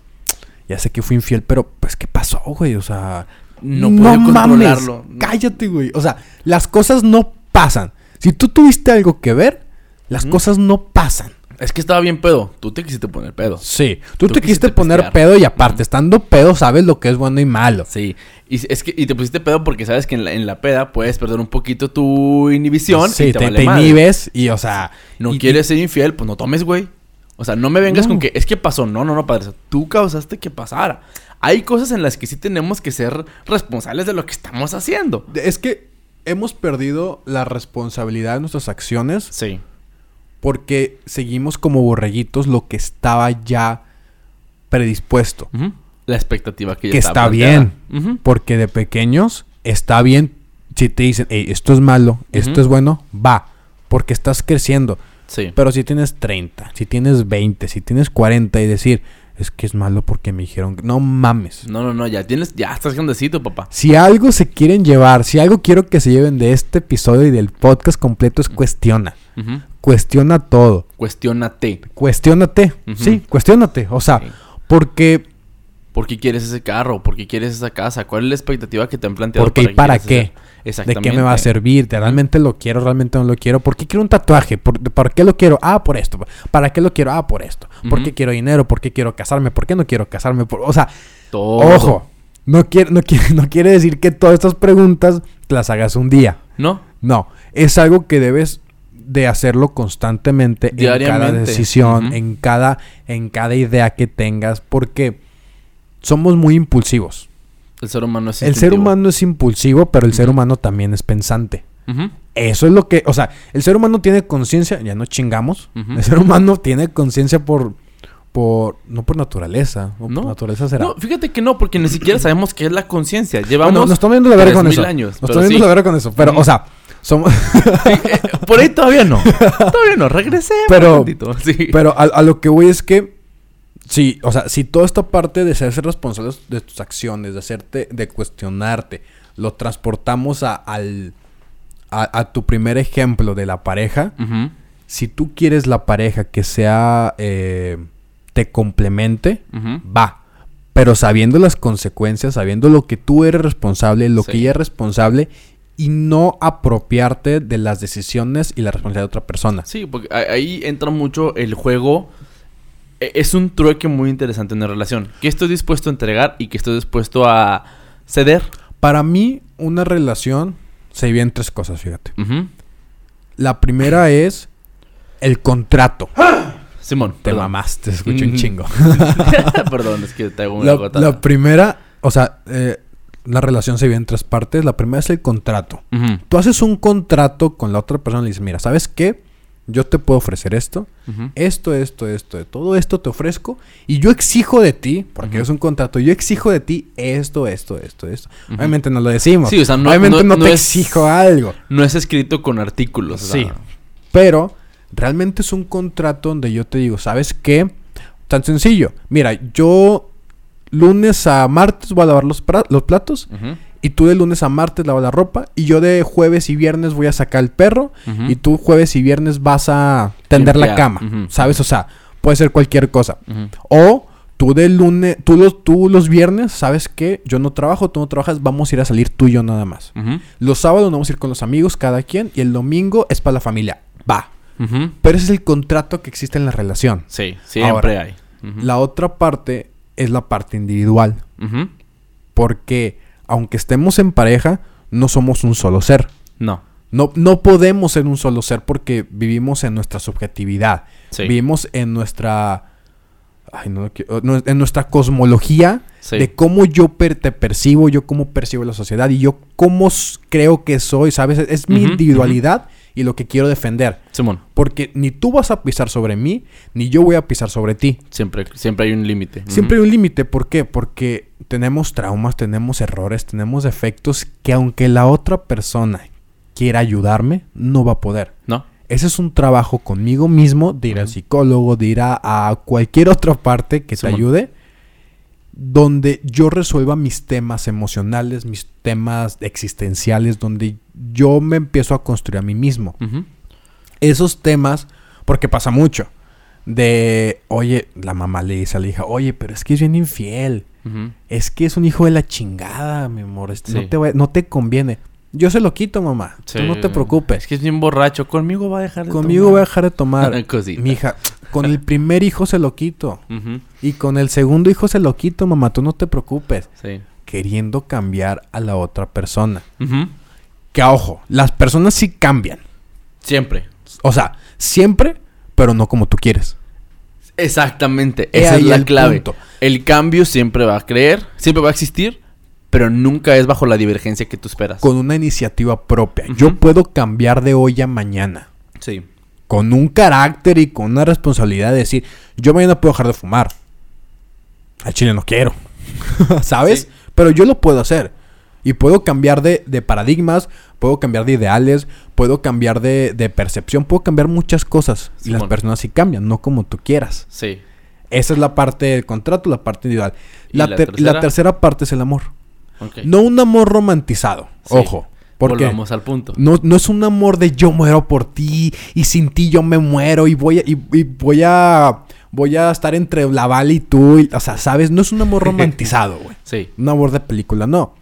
ya sé que fui infiel, pero pues, ¿qué pasó, güey? O sea, No puedo controlarlo. mames, cállate, güey. O sea, las cosas no pasan. Si tú tuviste algo que ver, las cosas no pasan. Es que estaba bien pedo. Tú te quisiste poner pedo. Sí, tú, Tú te quisiste quisiste poner pistear. pedo y aparte, estando pedo, sabes lo que es bueno y malo. Sí. Y es que y te pusiste pedo porque sabes que en la, en la peda puedes perder un poquito tu inhibición Sí, y te, te, vale te madre. inhibes y, o sea... No y- quieres ser infiel, pues no tomes, güey. O sea, no me vengas No. con que es que pasó. No, no, no, padre. Tú causaste que pasara. Hay cosas en las que sí tenemos que ser responsables de lo que estamos haciendo. Es que hemos perdido la responsabilidad de nuestras acciones Sí. Porque seguimos como borreguitos lo que estaba ya predispuesto. La expectativa que ya Que está bien. Porque de pequeños está bien si te dicen, hey, esto es malo, esto es bueno, va. Porque estás creciendo. Sí. Pero si tienes 30, si tienes 20, si tienes 40 y decir, es que es malo porque me dijeron, que-". no mames. No, no, no, ya tienes, ya estás grandecito, papá. Si algo se quieren llevar, si algo quiero que se lleven de este episodio y del podcast completo es cuestiona. Cuestiona todo. Cuestiónate. Cuestiónate. Sí, cuestiónate. O sea, Sí. porque, ¿Por qué quieres ese carro? ¿Por qué quieres esa casa? ¿Cuál es la expectativa que te han planteado? ¿Por qué y para qué? ¿de qué me va a servir? ¿De ¿Realmente lo quiero? ¿Realmente no lo quiero? ¿Por qué quiero un tatuaje? ¿Por, ¿Por qué lo quiero? Ah, por esto. ¿Para qué lo quiero? Ah, por esto. ¿Por qué quiero dinero? ¿Por qué quiero casarme? ¿Por qué no quiero casarme? Por- o sea, Todo. ojo. No quiere, no, quiere, no quiere decir que todas estas preguntas te las hagas un día. ¿No? No, es algo que debes de hacerlo constantemente en cada decisión, en cada en cada idea que tengas, porque somos muy impulsivos. El ser humano es El ser humano es impulsivo, pero el ser humano también es pensante. Eso es lo que, o sea, el ser humano tiene conciencia, ya no chingamos. El ser humano tiene conciencia por por no por naturaleza, no, No. por naturaleza será. No, fíjate que no, porque ni siquiera sabemos qué es la conciencia. Llevamos Bueno, nos estamos viendo la verga con 3000 eso. años, nos estamos viendo sí. la verga con eso, pero o sea, somos Eh, Por ahí todavía no. Todavía no. Regresemos Pero-. Sí. Pero a, a lo que voy es que sí, o sea, si toda esta parte de ser responsable de tus acciones, de hacerte, de cuestionarte, lo transportamos a, al a, a tu primer ejemplo de la pareja, si tú quieres la pareja que sea eh, te complemente, va. Pero sabiendo las consecuencias, sabiendo lo que tú eres responsable, lo Sí. que ella es responsable, y no apropiarte de las decisiones y la responsabilidad de otra persona. Sí, porque ahí entra mucho el juego. E- Es un trueque muy interesante en una relación. ¿Qué estoy dispuesto a entregar y qué estoy dispuesto a ceder? Para mí, una relación se divide en tres cosas, fíjate. La primera es el contrato. Simón. Te perdón. mamaste, escuché un chingo. perdón, es que te hago una La, gota. la primera, o sea, eh, la relación se divide en tres partes. La primera es el contrato. Tú haces un contrato con la otra persona y le dices, mira, ¿sabes qué? Yo te puedo ofrecer esto, esto, esto, esto, todo esto te ofrezco y yo exijo de ti, porque es un contrato, yo exijo de ti esto, esto, esto, esto. Obviamente no lo decimos. Sí, o sea, no- Obviamente no- no, no te es- exijo algo. No es escrito con artículos. o sea, Sí. Pero realmente es un contrato donde yo te digo, ¿sabes qué? Tan sencillo. Mira, yo lunes a martes voy a lavar los, los platos. Y tú de lunes a martes lavas la ropa y yo de jueves y viernes voy a sacar el perro y tú jueves y viernes vas a tender la cama. ¿sabes? O sea, puede ser cualquier cosa. O tú de lunes, tú los, tú los viernes, ¿sabes qué? Yo no trabajo, tú no trabajas, vamos a ir a salir tú y yo nada más. Los sábados nos vamos a ir con los amigos, cada quien, y el domingo es para la familia. Va. Pero ese es el contrato que existe en la relación. Sí, siempre Ahora, hay. La otra parte es la parte individual. Porque aunque estemos en pareja, no somos un solo ser. No. No, no podemos ser un solo ser porque vivimos en nuestra subjetividad. Sí. Vivimos en nuestra. ay, no lo quiero- no, en nuestra cosmología Sí. de cómo yo per- te percibo, yo cómo percibo la sociedad y yo cómo creo que soy, ¿sabes? Es mi individualidad y lo que quiero defender. Simón, Porque ni tú vas a pisar sobre mí, ni yo voy a pisar sobre ti. siempre, siempre hay un límite. Siempre hay un límite. ¿Por qué? Porque tenemos traumas, tenemos errores, tenemos defectos que aunque la otra persona quiera ayudarme, no va a poder. ¿No? Ese es un trabajo conmigo mismo, de ir al psicólogo, de ir a, a cualquier otra parte que te ayude, donde yo resuelva mis temas emocionales, mis temas existenciales, donde yo me empiezo a construir a mí mismo. Esos temas, porque pasa mucho, de, oye, la mamá le dice a la hija, oye, pero es que es bien infiel, es que es un hijo de la chingada, mi amor, este, no, te va- no te conviene. Yo se lo quito, mamá, tú no te preocupes. Es que es bien borracho. Conmigo va a dejar de Conmigo tomar. voy a dejar de tomar. Mi hija, con el primer hijo se lo quito. Y con el segundo hijo se lo quito, mamá. Tú no te preocupes. Sí. Queriendo cambiar a la otra persona. Ujú. Que ojo, las personas sí cambian. Siempre. O sea, siempre, pero no como tú quieres. Exactamente. Esa es la el clave. punto. El cambio siempre va a creer, siempre va a existir, pero nunca es bajo la divergencia que tú esperas. Con una iniciativa propia. Yo puedo cambiar de hoy a mañana. Sí. Con un carácter y con una responsabilidad de decir, yo mañana puedo dejar de fumar. Al chile no quiero. ¿Sabes? Sí. Pero yo lo puedo hacer. Y puedo cambiar de, de paradigmas, puedo cambiar de ideales, puedo cambiar de, de percepción, puedo cambiar muchas cosas. y las personas sí cambian, no como tú quieras. Sí. Esa es la parte del contrato, la parte individual. ¿Y La, la ter- tercera? la tercera parte es el amor. No un amor romantizado, Sí. ojo. Porque Volvamos al punto. no, no es un amor de yo muero por ti y sin ti yo me muero y voy a, y, y voy a voy a estar entre la Val y tú. y- o sea, ¿sabes? No es un amor romantizado, güey. Sí. Un amor de película, no.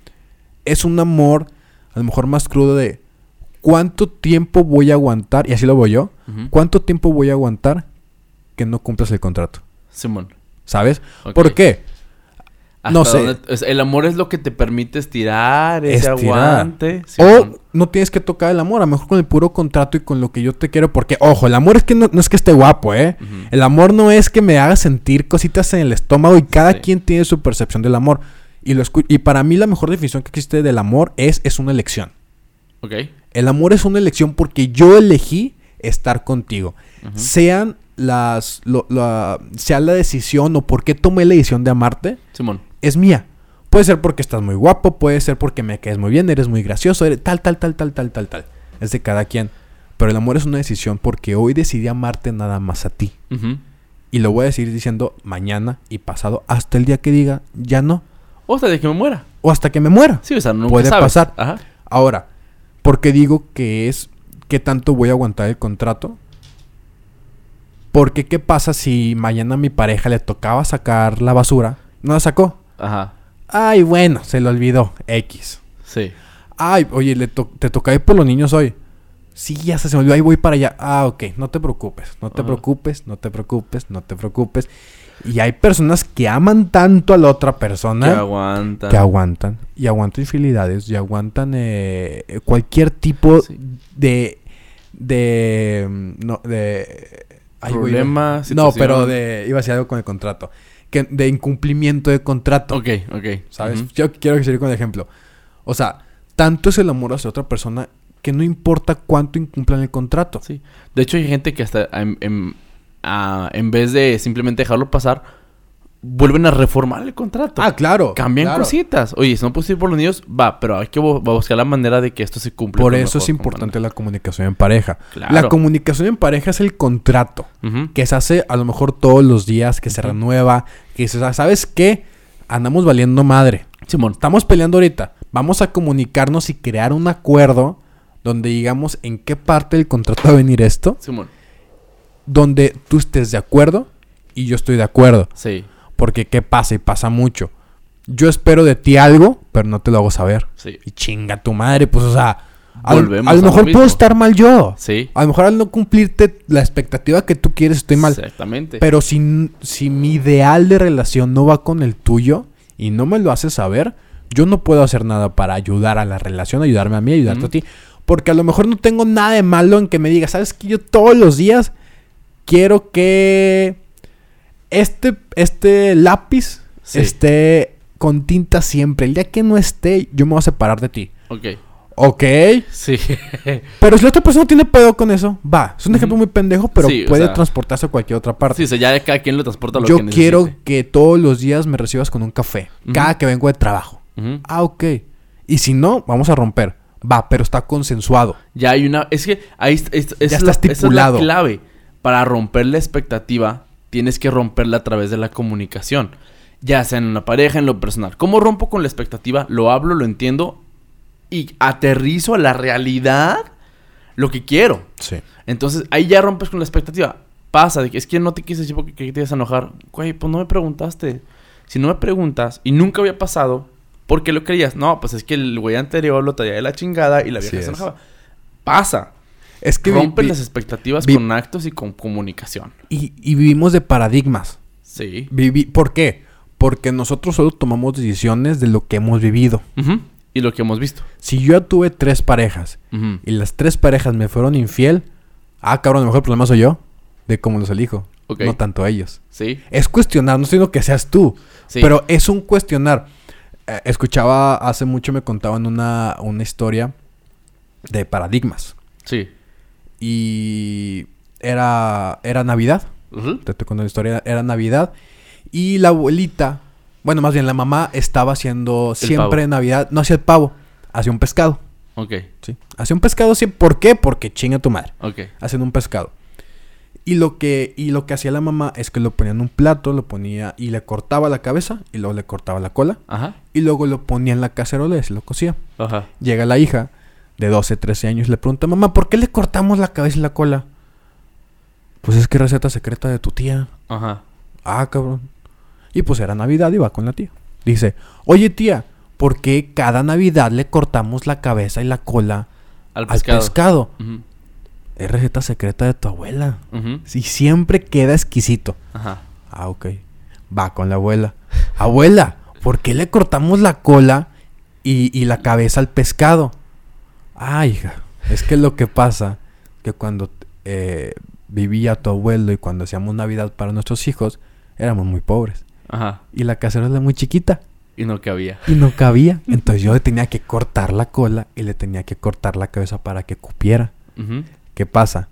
Es un amor a lo mejor más crudo de cuánto tiempo voy a aguantar, y así lo voy yo, cuánto tiempo voy a aguantar que no cumplas el contrato. Simón. ¿Sabes? ¿Por qué? ¿Hasta No sé. dónde- el amor es lo que te permite estirar, ese Estirar. aguante. O no tienes que tocar el amor, a lo mejor con el puro contrato y con lo que yo te quiero. Porque, ojo, el amor es que no, no es que esté guapo, ¿eh? El amor no es que me haga sentir cositas en el estómago y cada Sí. quien tiene su percepción del amor. Y, lo y para mí la mejor definición que existe del amor es, es una elección. Ok. El amor es una elección porque yo elegí estar contigo. Sean las... lo- la- sea la decisión o por qué tomé la decisión de amarte, Simón. Es mía. Puede ser porque estás muy guapo, puede ser porque me caes muy bien, eres muy gracioso, eres tal, tal, tal, tal, tal, tal, tal. Es de cada quien. Pero el amor es una decisión porque hoy decidí amarte nada más a ti. Y lo voy a seguir diciendo mañana y pasado hasta el día que diga ya no. O de que me muera. O hasta que me muera. Sí, o sea, nunca Puede sabes. pasar. Ajá. Ahora, ¿por qué digo que es qué tanto voy a aguantar el contrato? Porque qué pasa si mañana a mi pareja le tocaba sacar la basura, no la sacó. Ajá. Ay, bueno, se le olvidó. X. Sí. Ay, oye, le to- te toca ir por los niños hoy. Sí, ya se, se me olvidó, ahí voy para allá. Ah, ok, no te preocupes, no te Ajá. preocupes, no te preocupes, no te preocupes. Y hay personas que aman tanto a la otra Que persona aguanta. que aguantan. Y aguantan infidelidades, y aguantan eh, cualquier tipo Sí. de... De... mm, No, de... ay, güey, No, pero de... Iba a decir algo con el contrato. Que, de incumplimiento de contrato. Ok, ok. ¿Sabes? Ujú. Yo quiero seguir con el ejemplo. O sea, tanto es el amor hacia otra persona que no importa cuánto incumplan el contrato. Sí. De hecho, hay gente que hasta en, en- ah, en vez de simplemente dejarlo pasar, vuelven a reformar el contrato. Ah, claro. Cambian claro. cositas. Oye, si no puedes ir por los niños, va, pero hay que buscar la manera de que esto se cumpla. Por eso es importante la comunicación en pareja. Claro. La comunicación en pareja es el contrato que se hace a lo mejor todos los días, que se renueva, que se ¿sabes qué? Andamos valiendo madre. Simón. Estamos peleando ahorita. Vamos a comunicarnos y crear un acuerdo donde digamos en qué parte del contrato va a venir esto, Simón. donde tú estés de acuerdo y yo estoy de acuerdo. Sí, Porque qué pasa y pasa mucho. Yo espero de ti algo, pero no te lo hago saber. sí. Y chinga tu madre, pues o sea, a, Volvemos a lo a lo mejor mismo. puedo estar mal yo. Sí. A lo mejor al no cumplirte la expectativa que tú quieres estoy mal. Exactamente. Pero si, si mi ideal de relación no va con el tuyo y no me lo haces saber, yo no puedo hacer nada para ayudar a la relación, ayudarme a mí, ayudarte a ti. Porque a lo mejor no tengo nada de malo en que me digas, ¿sabes que Yo todos los días quiero que este, este lápiz Sí. esté con tinta siempre. El día que no esté, yo me voy a separar de ti. Ok. Ok. Sí. Pero si la otra persona tiene pedo con eso, va. Es un ejemplo muy pendejo, pero Sí, o puede sea- transportarse a cualquier otra parte. sí, o sea, ya cada quien lo transporta a lo yo que necesite. quiero que todos los días me recibas con un café. Cada que vengo de trabajo. Ah, ok. Y si no, vamos a romper. Va, pero está consensuado. Ya hay una... Es que ahí es, Ya es está la- esa es la estipulado. clave. Para romper la expectativa, tienes que romperla a través de la comunicación. Ya sea en una pareja, en lo personal. ¿Cómo rompo con la expectativa? Lo hablo, lo entiendo y aterrizo a la realidad lo que quiero. Sí. Entonces ahí ya rompes con la expectativa. Pasa, de que es que no te quise decir porque que te ibas a enojar. Güey, pues no me preguntaste. Si no me preguntas y nunca había pasado, ¿por qué lo creías? No, pues es que el güey anterior lo traía de la chingada y la vieja Así se es. enojaba. Pasa. Es que vi- Rompe vi- las expectativas vi- con actos y con comunicación. y, y vivimos de paradigmas. Sí. ¿Por qué? Porque nosotros solo tomamos decisiones de lo que hemos vivido. Y lo que hemos visto. Si yo tuve tres parejas y las tres parejas me fueron infiel, ah, cabrón, a lo mejor el problema soy yo de cómo los elijo. Ok. No tanto ellos. Sí. Es cuestionar, no estoy diciendo que seas tú, Sí. pero es un cuestionar. Eh, escuchaba hace mucho, me contaban una, una historia de paradigmas. Sí. Y era, era Navidad. Te estoy contando la historia. Era Navidad. Y la abuelita, bueno, más bien la mamá estaba haciendo siempre en Navidad, no hacía el pavo, hacía un pescado. Ok. ¿sí? Hacía un pescado siempre. ¿Por qué? Porque chinga tu madre. Ok. Hacen un pescado. Y lo que, y lo que hacía la mamá es que lo ponía en un plato, lo ponía y le cortaba la cabeza y luego le cortaba la cola Ajá. y luego lo ponía en la cacerola y se lo cocía. Ajá. Llega la hija de 12, 13 años le pregunta, mamá, ¿por qué le cortamos la cabeza y la cola? Pues es que receta secreta de tu tía. Ajá. Ah, cabrón. Y pues era Navidad y va con la tía. Dice, oye tía, ¿por qué cada Navidad le cortamos la cabeza y la cola Al al pescado. Es receta secreta de tu abuela. Ujú. Y siempre queda exquisito. Ajá. Ah, ok. Va con la abuela. Abuela, ¿por qué le cortamos la cola y, y la cabeza al pescado? Ah, hija, es que lo que pasa que cuando eh, vivía tu abuelo y cuando hacíamos Navidad para nuestros hijos, éramos muy pobres. Ajá. Y la cacerola era muy chiquita Y no cabía. y no cabía. Entonces yo le tenía que cortar la cola y le tenía que cortar la cabeza para que cupiera. Ujú. ¿Qué pasa?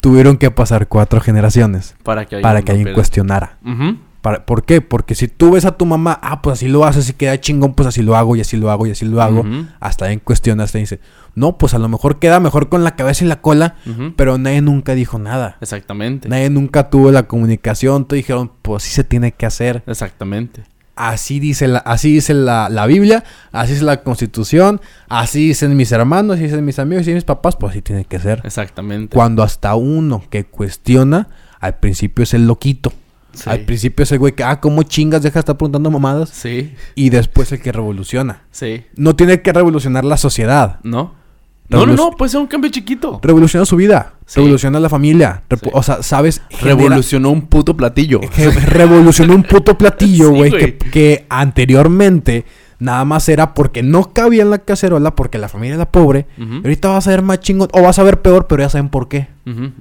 Tuvieron que pasar cuatro generaciones Para que para que alguien cuestionara. Ujú. Para- ¿Por qué? Porque si tú ves a tu mamá, ah, pues así lo haces y queda chingón, pues así lo hago y así lo hago y así lo hago. Hasta en cuestionas te dice, no, pues a lo mejor queda mejor con la cabeza y la cola, pero nadie nunca dijo nada. Exactamente. Nadie nunca tuvo la comunicación, te dijeron, pues así se tiene que hacer. Exactamente. Así dice la, así dice la, la Biblia, así es la Constitución, así dicen mis hermanos, así dicen mis amigos, así dicen mis papás, pues así tiene que ser. Exactamente. Cuando hasta uno que cuestiona, al principio es el loquito. Sí. Al principio es el güey que, ah, ¿cómo chingas deja de estar preguntando mamadas? Sí. Y después el que revoluciona. Sí. No tiene que revolucionar la sociedad. ¿No? No, no, no. Puede ser un cambio chiquito. Revoluciona su vida. Sí. Revoluciona la familia. Repu- Sí. O sea, ¿sabes? Genera- Revolucionó un puto platillo. revolucionó un puto platillo, Sí, güey. güey. que, que anteriormente nada más era porque no cabía en la cacerola, porque la familia era pobre. Y ahorita vas a ver más chingón. O vas a ver peor, pero ya saben por qué.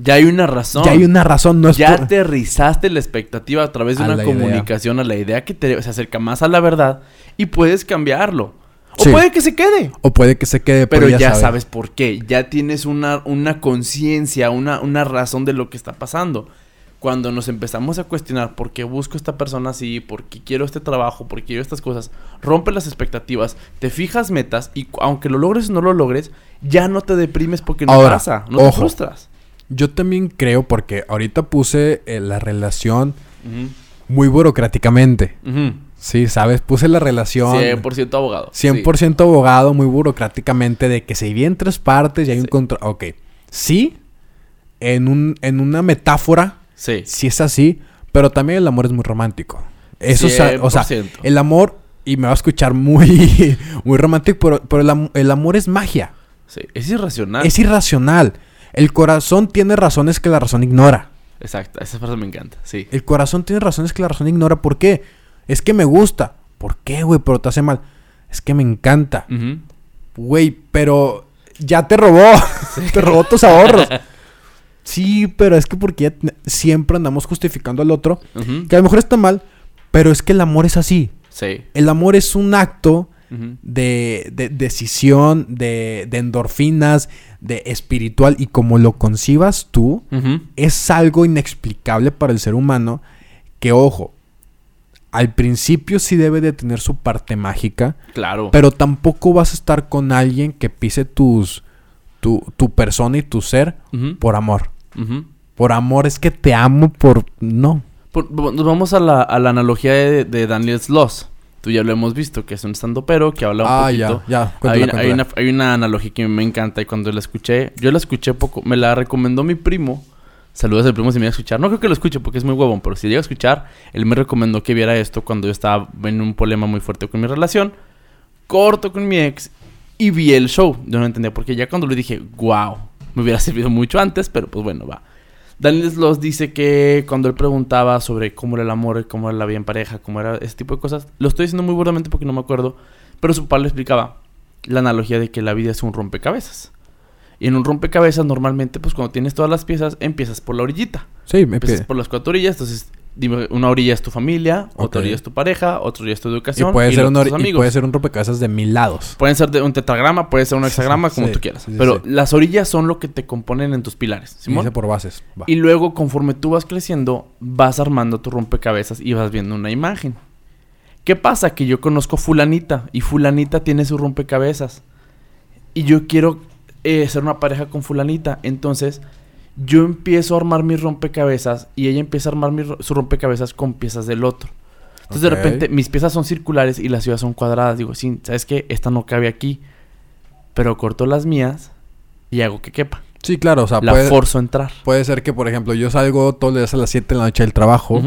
Ya hay una razón. Ya hay una razón. No es ya por- aterrizaste la expectativa a través de A una idea. comunicación a la idea que te se acerca más a la verdad y puedes cambiarlo. O Sí. puede que se quede. O puede que se quede, Pero, pero, ya, sabe. sabes por qué. Ya tienes una, una conciencia, una, una razón de lo que está pasando. Cuando nos empezamos a cuestionar por qué busco a esta persona así, por qué quiero este trabajo, por qué quiero estas cosas, rompe las expectativas, te fijas metas y aunque lo logres o no lo logres, ya no te deprimes porque no Ahora, pasa, no te frustras. Yo también creo, porque ahorita puse eh, la relación muy burocráticamente. Sí, ¿sabes? Puse la relación 100% abogado. 100% abogado, muy burocráticamente, de que se divide en tres partes y hay un Sí. control. Ok. Sí, en, un, en una metáfora, Sí. sí es así, pero también el amor es muy romántico. Eso, sa- o sea, 100%. el amor, y me va a escuchar muy, muy romántico, pero, pero el, am- el amor es magia. Sí. Es irracional. Es irracional. El corazón tiene razones que la razón ignora. Exacto, esa frase me encanta. Sí. El corazón tiene razones que la razón ignora. ¿Por qué? Es que me gusta. ¿Por qué, güey? Pero te hace mal. Es que me encanta. Güey, pero ya te robó. te robó tus ahorros. Sí, pero es que porque siempre andamos justificando al otro. Que a lo mejor está mal, pero es que el amor es así. Sí. El amor es un acto de, de decisión, de, de endorfinas, de espiritual y como lo concibas tú, es algo inexplicable para el ser humano que, ojo, al principio sí debe de tener su parte mágica, Claro. pero tampoco vas a estar con alguien que pise tus, tu, tu persona y tu ser por amor. Por amor es que te amo por... No. Por- nos vamos a la, a la analogía de, de Daniel Sloss. Tú ya lo hemos visto, que es un estando pero que habla un ah, poquito. ya, ya. Hay, una- hay una, hay una analogía que me encanta y cuando la escuché, yo la escuché poco, me la recomendó mi primo. Saludos al primo si me iba a escuchar. No creo que lo escuche porque es muy huevón, pero si llega a escuchar, él me recomendó que viera esto cuando yo estaba en un problema muy fuerte con mi relación. Corto con mi ex y vi el show. Yo no entendía porque ya cuando lo dije, wow, me hubiera servido mucho antes, pero pues bueno, va. Daniel Sloss dice que cuando él preguntaba sobre cómo era el amor, cómo era la vida en pareja, cómo era ese tipo de cosas, lo estoy diciendo muy burdamente porque no me acuerdo, pero su papá le explicaba la analogía de que la vida es un rompecabezas. Y en un rompecabezas normalmente, pues cuando tienes todas las piezas, empiezas por la orillita. Sí, me Empiezas pide. por las cuatro orillas, entonces una orilla es tu familia, otra orilla es tu pareja, otra orilla es tu Y educación puede, y ser un puede ser un rompecabezas de mil lados. Pueden ser de un tetragrama, puede ser un hexagrama, como Sí, tú quieras. sí, Pero las orillas son lo que te componen en tus pilares. ¿Simón? dice por bases. Va. Y luego, conforme tú vas creciendo, vas armando tu rompecabezas y vas viendo una imagen. ¿Qué pasa? Que yo conozco fulanita y fulanita tiene su rompecabezas. Y yo quiero eh, ser una pareja con fulanita. Entonces, yo empiezo a armar mis rompecabezas y ella empieza a armar mi su rompecabezas con piezas del otro. Entonces, de repente, mis piezas son circulares y las ciudades son cuadradas. Digo, sí, ¿sabes qué? Esta no cabe aquí. Pero corto las mías y hago que quepa. Sí, claro. O sea, la puede, forzo a entrar. puede ser que, por ejemplo, yo salgo todos los días a las 7 de la noche del trabajo.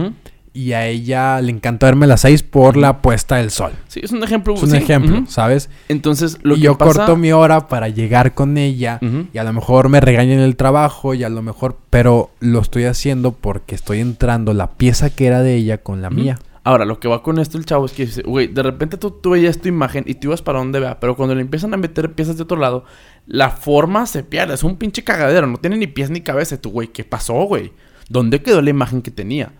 Y a ella le encanta verme a las 6 por la puesta del sol. Sí, es un ejemplo. Es un sí, ejemplo. ¿sabes? Entonces, lo y que yo pasa... corto mi hora para llegar con ella y a lo mejor me regañan el trabajo y a lo mejor, pero lo estoy haciendo porque estoy entrando la pieza que era de ella con la mía. Ahora, lo que va con esto el chavo es que dice, güey, de repente tú, tú veías tu imagen y tú ibas para donde vea, pero cuando le empiezan a meter piezas de otro lado, la forma se pierde, es un pinche cagadero, no tiene ni pies ni cabeza. Tú, güey, ¿qué pasó, güey? ¿Dónde quedó la imagen que tenía?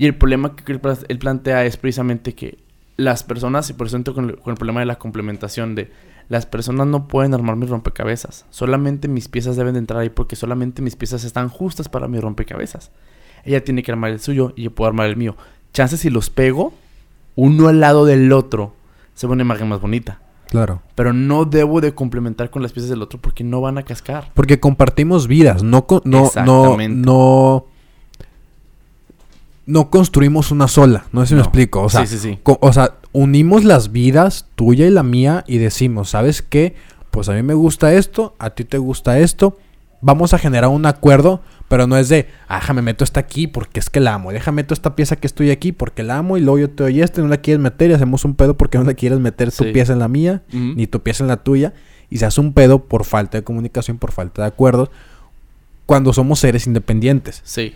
Y el problema que él, pla- él plantea es precisamente que las personas, y por eso entro con el, con el problema de la complementación de las personas no pueden armar mis rompecabezas. Solamente mis piezas deben de entrar ahí porque solamente mis piezas están justas para mi rompecabezas. Ella tiene que armar el suyo y yo puedo armar el mío. Chances si los pego uno al lado del otro, se ve una imagen más bonita. Claro. Pero no debo de complementar con las piezas del otro porque no van a cascar. Porque compartimos vidas, no, no, no, no, no construimos una sola, no sé si me explico, o sea, sí, sí, sí. o sea, unimos las vidas tuya y la mía y decimos, ¿sabes qué? Pues a mí me gusta esto, a ti te gusta esto, vamos a generar un acuerdo, pero no es de, ah, déjame meto esta aquí porque es que la amo, déjame meto esta pieza que estoy aquí porque la amo y luego yo te doy esta y no la quieres meter y hacemos un pedo porque no la quieres meter tu pieza en la mía ni tu pieza en la tuya y se hace un pedo por falta de comunicación, por falta de acuerdos cuando somos seres independientes. Sí.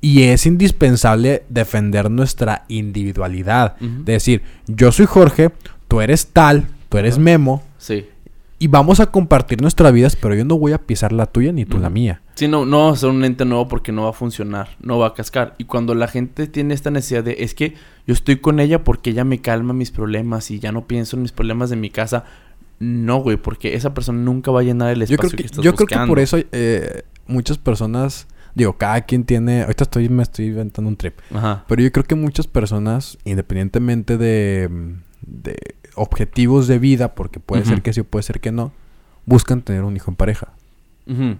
Y es indispensable defender nuestra individualidad. De decir, yo soy Jorge, tú eres tal, tú eres. Memo, Sí. y vamos a compartir nuestras vidas, pero yo no voy a pisar la tuya ni tú la mía. Sí, no, no va a ser un ente nuevo porque no va a funcionar, no va a cascar. Y cuando la gente tiene esta necesidad de, es que yo estoy con ella porque ella me calma mis problemas y ya no pienso en mis problemas de mi casa. No, güey, porque esa persona nunca va a llenar el Yo espacio creo que, que, estás yo creo que por eso eh, muchas personas, digo, cada quien tiene, ahorita estoy, me estoy inventando un trip, Ajá. pero yo creo que muchas personas, independientemente de, de objetivos de vida, porque puede ser que sí o puede ser que no, buscan tener un hijo en pareja. Ujú.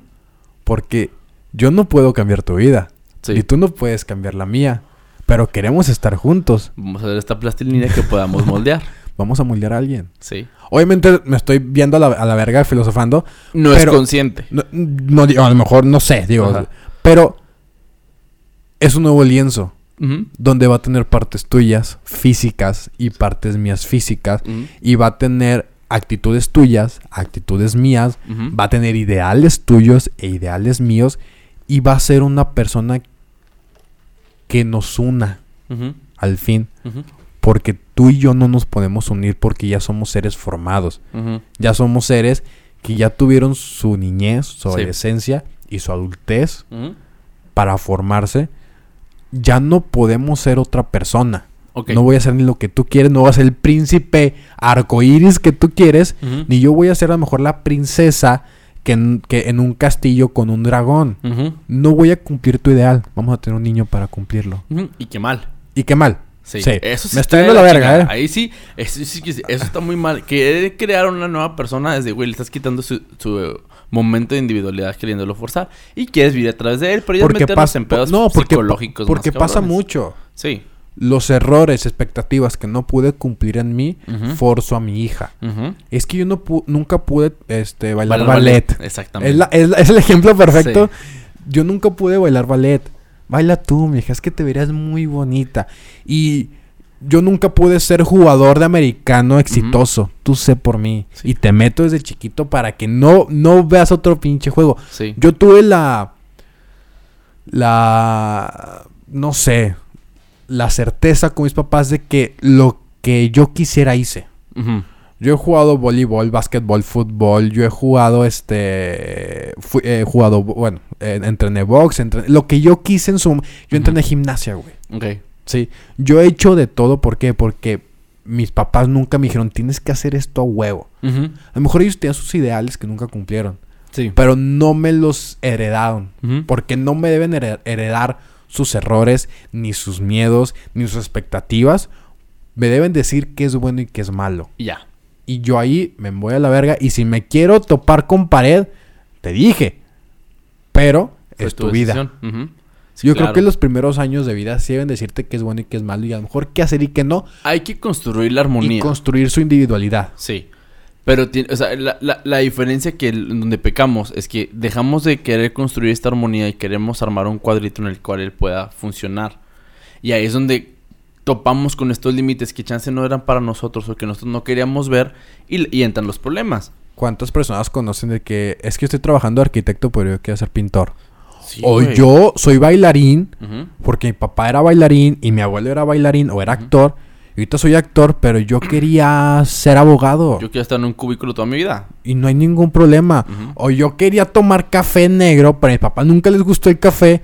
Porque yo no puedo cambiar tu vida. Sí. Y tú no puedes cambiar la mía. Pero queremos estar juntos. Vamos a ver esta plastilina que podamos moldear. Vamos a moldear a alguien. Sí. Obviamente me estoy viendo a la, a la verga filosofando. No es consciente. No, no a lo mejor no sé, digo. Ajá. Pero es un nuevo lienzo. Donde va a tener partes tuyas físicas y partes mías físicas. Y va a tener actitudes tuyas, actitudes mías. Va a tener ideales tuyos e ideales míos. Y va a ser una persona que nos una al fin. Porque tú y yo no nos podemos unir porque ya somos seres formados. Ya somos seres que ya tuvieron su niñez, su Sí. Y su adultez para formarse. Ya no podemos ser otra persona. No voy a hacer ni lo que tú quieres, no voy a ser el príncipe arcoíris que tú quieres, ni yo voy a ser a lo mejor la princesa que en, que en un castillo con un dragón. No voy a cumplir tu ideal. Vamos a tener un niño para cumplirlo. Y qué mal. ¿Y qué mal? Sí, Sí. eso sí Me está yendo la verga. ¿eh? Ahí sí, eso sí está muy mal. Querer crear una nueva persona desde, güey, le estás quitando su, su, momento de individualidad queriéndolo forzar y quieres vivir a través de él, pero ya Porque meternos en pedos no, porque, psicológicos porque pasa mucho. Sí. Los errores, expectativas que no pude cumplir en mí, forzo a mi hija. Es que yo no pu- nunca pude este, bailar Bailar ballet. Exactamente. Es, la- es la- es el ejemplo perfecto. Yo nunca pude bailar ballet. Baila tú, mi hija, es que te verías muy bonita. Y yo nunca pude ser jugador de americano exitoso. Tú sé por mí. Sí. Y te meto desde chiquito para que no, no veas otro pinche juego. Sí. Yo tuve la. La. No sé. La certeza con mis papás de que lo que yo quisiera hice. Yo he jugado voleibol, básquetbol, fútbol. Yo he jugado este. fu- he jugado. Bueno, eh, entrené box. entrené- lo que yo quise en su. Yo entrené gimnasia, güey. Ok. Sí. Yo he hecho de todo. ¿Por qué? Porque mis papás nunca me dijeron, tienes que hacer esto a huevo. A lo mejor ellos tenían sus ideales que nunca cumplieron. Sí. Pero no me los heredaron. Porque no me deben hered- heredar sus errores, ni sus miedos, ni sus expectativas. Me deben decir qué es bueno y qué es malo. Y ya. Y yo ahí me voy a la verga. Y si me quiero topar con pared, te dije. Pero es tu, vida. Sí, Yo claro. creo que los primeros años de vida sí deben decirte qué es bueno y qué es malo. Y a lo mejor qué hacer y qué no. Hay que construir la Y armonía. construir su individualidad. Sí. Pero, tiene- o sea, la, la- la diferencia que el- donde pecamos es que dejamos de querer construir esta armonía y queremos armar un cuadrito en el cual él pueda funcionar. Y ahí es donde topamos con estos límites que chance no eran para nosotros o que nosotros no queríamos ver y, y entran los problemas. ¿Cuántas personas conocen de que es que estoy trabajando de arquitecto, pero yo quiero ser pintor? Sí, o güey. yo soy bailarín, porque mi papá era bailarín y mi abuelo era bailarín o era actor. Y ahorita soy actor, pero yo quería ser abogado. Yo quiero estar en un cúbículo toda mi vida. Y no hay ningún problema. O yo quería tomar café negro, pero a mi papá nunca les gustó el café.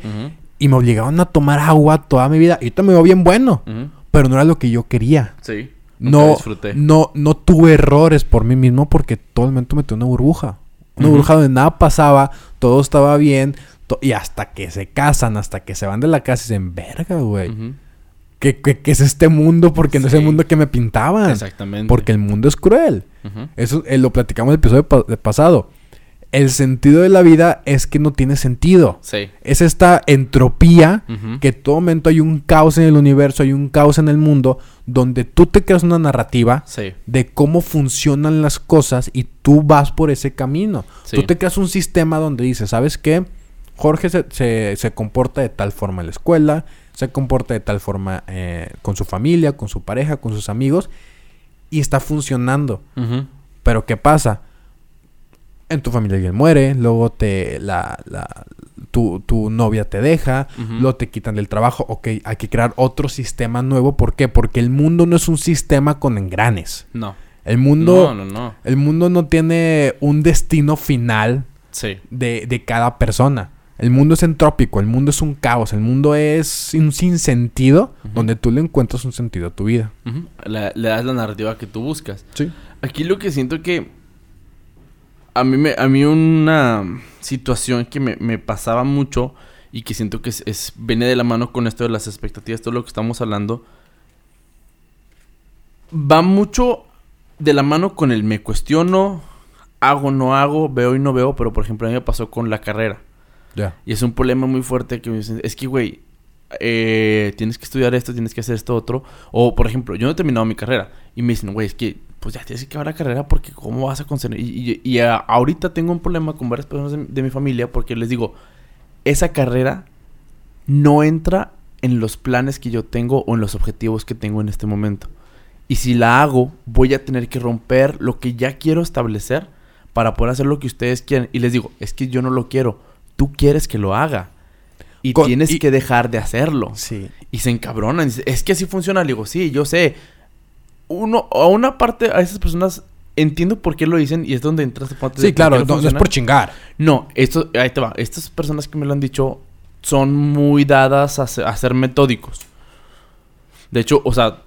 Y me obligaron a tomar agua toda mi vida. Y ahorita me veo bien bueno. Pero no era lo que yo quería. Sí. No, disfruté. no, no tuve errores por mí mismo porque todo el momento metí una burbuja. Una burbuja donde nada pasaba, todo estaba bien. Y hasta que se casan, hasta que se van de la casa y dicen, verga, güey. Ujú. ¿Qué, qué, qué es este mundo? Porque no es el mundo que me pintaban. Exactamente. Porque el mundo es cruel. Eso eh, lo platicamos en el episodio pa- pasado. El sentido de la vida es que no tiene sentido. Sí. Es esta entropía que en todo momento hay un caos en el universo, hay un caos en el mundo, donde tú te creas una narrativa Sí. de cómo funcionan las cosas y tú vas por ese camino. Sí. Tú te creas un sistema donde dices, ¿sabes qué? Jorge se, se- se comporta de tal forma en la escuela, se comporta de tal forma eh, con su familia, con su pareja, con sus amigos, y está funcionando. Pero ¿qué pasa? En tu familia alguien muere, luego te la, la- tu, tu novia te deja, Ujú. luego te quitan del trabajo. Ok, hay que crear otro sistema nuevo. ¿Por qué? Porque el mundo no es un sistema con engranes. No. El mundo, No, no, no. el mundo no tiene un destino final Sí. de, de cada persona. El mundo es entrópico, el mundo es un caos, el mundo es un sinsentido Ujú. donde tú le encuentras un sentido a tu vida. Le, le das la narrativa que tú buscas. Sí. Aquí lo que siento que a mí me a mí una situación que me, me pasaba mucho y que siento que es, es- viene de la mano con esto de las expectativas, todo lo que estamos hablando, va mucho de la mano con el me cuestiono, hago, no hago, veo y no veo, pero por ejemplo a mí me pasó con la carrera. Y es un problema muy fuerte que me dicen, es que, güey, eh, tienes que estudiar esto, tienes que hacer esto otro. O, por ejemplo, yo no he terminado mi carrera. Y me dicen, güey, es que, pues ya tienes que acabar la carrera porque ¿cómo vas a conseguir? Y, y- y a- ahorita tengo un problema con varias personas de, de mi familia porque les digo, esa carrera no entra en los planes que yo tengo o en los objetivos que tengo en este momento. Y si la hago, voy a tener que romper lo que ya quiero establecer para poder hacer lo que ustedes quieren. Y les digo, es que yo no lo quiero. Tú quieres que lo haga. Y Con- tienes y- que dejar de hacerlo. Sí. Y se encabronan. Es que así funciona. Le digo, sí, yo sé. Uno, a una parte, a esas personas entiendo por qué lo dicen y es donde entras parte de Sí, qué claro, no, no es por chingar. No, esto, ahí te va. Estas personas que me lo han dicho son muy dadas a ser metódicos. De hecho, o sea,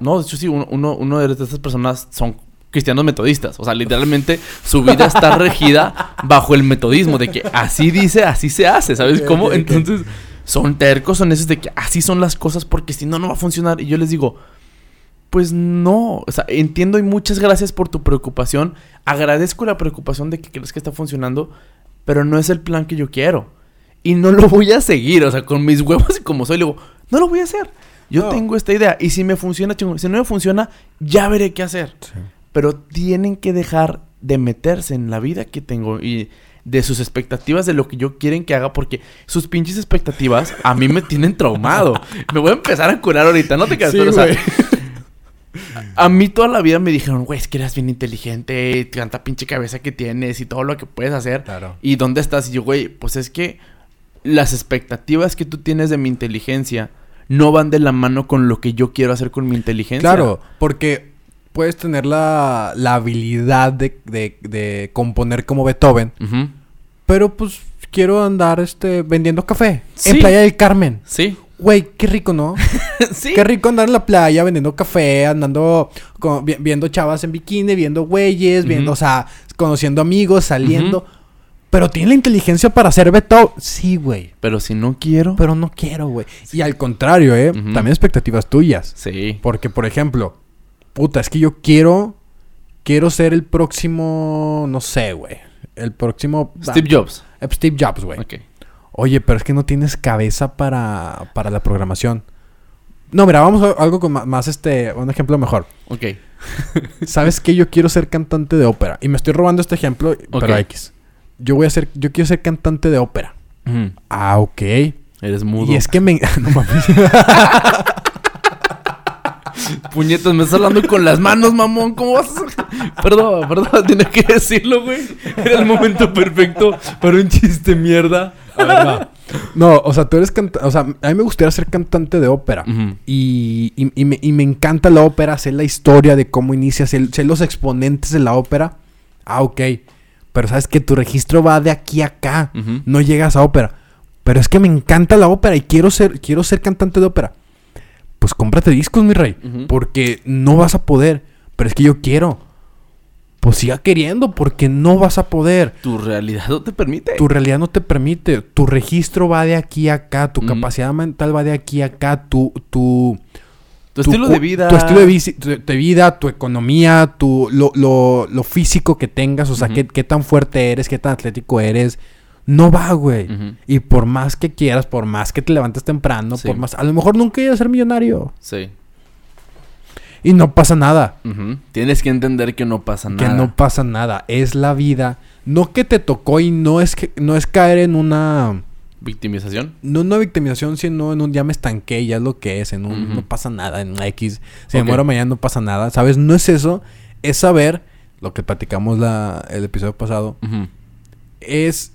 no, de hecho sí, uno, uno, uno de estas personas son cristianos metodistas. O sea, literalmente su vida está regida bajo el metodismo de que así dice, así se hace, ¿sabes cómo? Entonces, son tercos, son esos de que así son las cosas porque si no, no va a funcionar. Y yo les digo, pues no, o sea, entiendo y muchas gracias por tu preocupación. Agradezco la preocupación de que crees que está funcionando, pero no es el plan que yo quiero. Y no lo voy a seguir, o sea, con mis huevos y como soy, le digo, no lo voy a hacer. Yo No. tengo esta idea y si me funciona, chingón. Si no me funciona, ya veré qué hacer. Pero tienen que dejar de meterse en la vida que tengo y de sus expectativas de lo que yo quieren que haga porque sus pinches expectativas a mí me tienen traumado. Me voy a empezar a curar ahorita, no te quedas, Sí, pero, o sea, a mí toda la vida me dijeron, güey, es que eres bien inteligente, tanta pinche cabeza que tienes y todo lo que puedes hacer. Claro. ¿Y dónde estás? Y yo, güey, pues es que las expectativas que tú tienes de mi inteligencia no van de la mano con lo que yo quiero hacer con mi inteligencia. Claro, porque puedes tener la, la habilidad de, de- de componer como Beethoven, pero pues quiero andar este vendiendo café Sí. en Playa del Carmen. Sí. Güey, qué rico, ¿no? sí. Qué rico andar en la playa vendiendo café, andando con- vi- viendo chavas en bikini, viendo güeyes, viendo, o sea, conociendo amigos, saliendo. Pero tiene la inteligencia para hacer Beethoven. Sí, güey. Pero si no quiero. Pero no quiero, güey. Y al contrario, ¿eh? Ujú. También expectativas tuyas. Sí. Porque, por ejemplo, puta, es que yo quiero. Quiero ser el próximo. No sé, güey. El próximo. Steve Jobs. eh, Steve Jobs, güey. Ok. Oye, pero es que no tienes cabeza para, para la programación. No, mira, vamos a algo con más, este. Un ejemplo mejor. Ok. ¿Sabes qué? Yo quiero ser cantante de ópera. Y me estoy robando este ejemplo, pero Ok. X. Yo voy a ser. Yo quiero ser cantante de ópera. Ah, ok. Eres mudo. Y es que me. no mames. Puñetas, me estás hablando con las manos, mamón. ¿Cómo vas a? Perdón, perdón, tenía que decirlo, güey. Era el momento perfecto para un chiste mierda. A ver, va. No, o sea, tú eres cantante. O sea, a mí me gustaría ser cantante de ópera. Y, y- y me, y me encanta la ópera, sé la historia de cómo inicia, sé, sé los exponentes de la ópera. Ah, ok. Pero sabes que tu registro va de aquí a acá. No llegas a ópera. Pero es que me encanta la ópera y quiero ser, quiero ser cantante de ópera. Pues cómprate discos, mi rey. Porque no vas a poder. Pero es que yo quiero. Pues siga queriendo porque no vas a poder. Tu realidad no te permite. Tu realidad no te permite. Tu registro va de aquí a acá. Tu capacidad mental va de aquí a acá. Tu, tu, Tu tu estilo de vida. Tu estilo de, vida, tu economía, tu, lo, lo- lo físico que tengas. O sea, qué, qué tan fuerte eres, qué tan atlético eres. No va, güey. Y por más que quieras, por más que te levantes temprano, Sí. por más... A lo mejor nunca ibas a ser millonario. Sí. Y no pasa nada. Tienes que entender que no pasa Que nada. no pasa nada. Es la vida. No que te tocó y no es que no es caer en una Victimización. no una victimización, sino en un ya me estanqué, ya es lo que es, en un no pasa nada, en un X. Si me muero mañana no pasa nada, ¿sabes? No es eso, es saber lo que platicamos la, el episodio pasado, es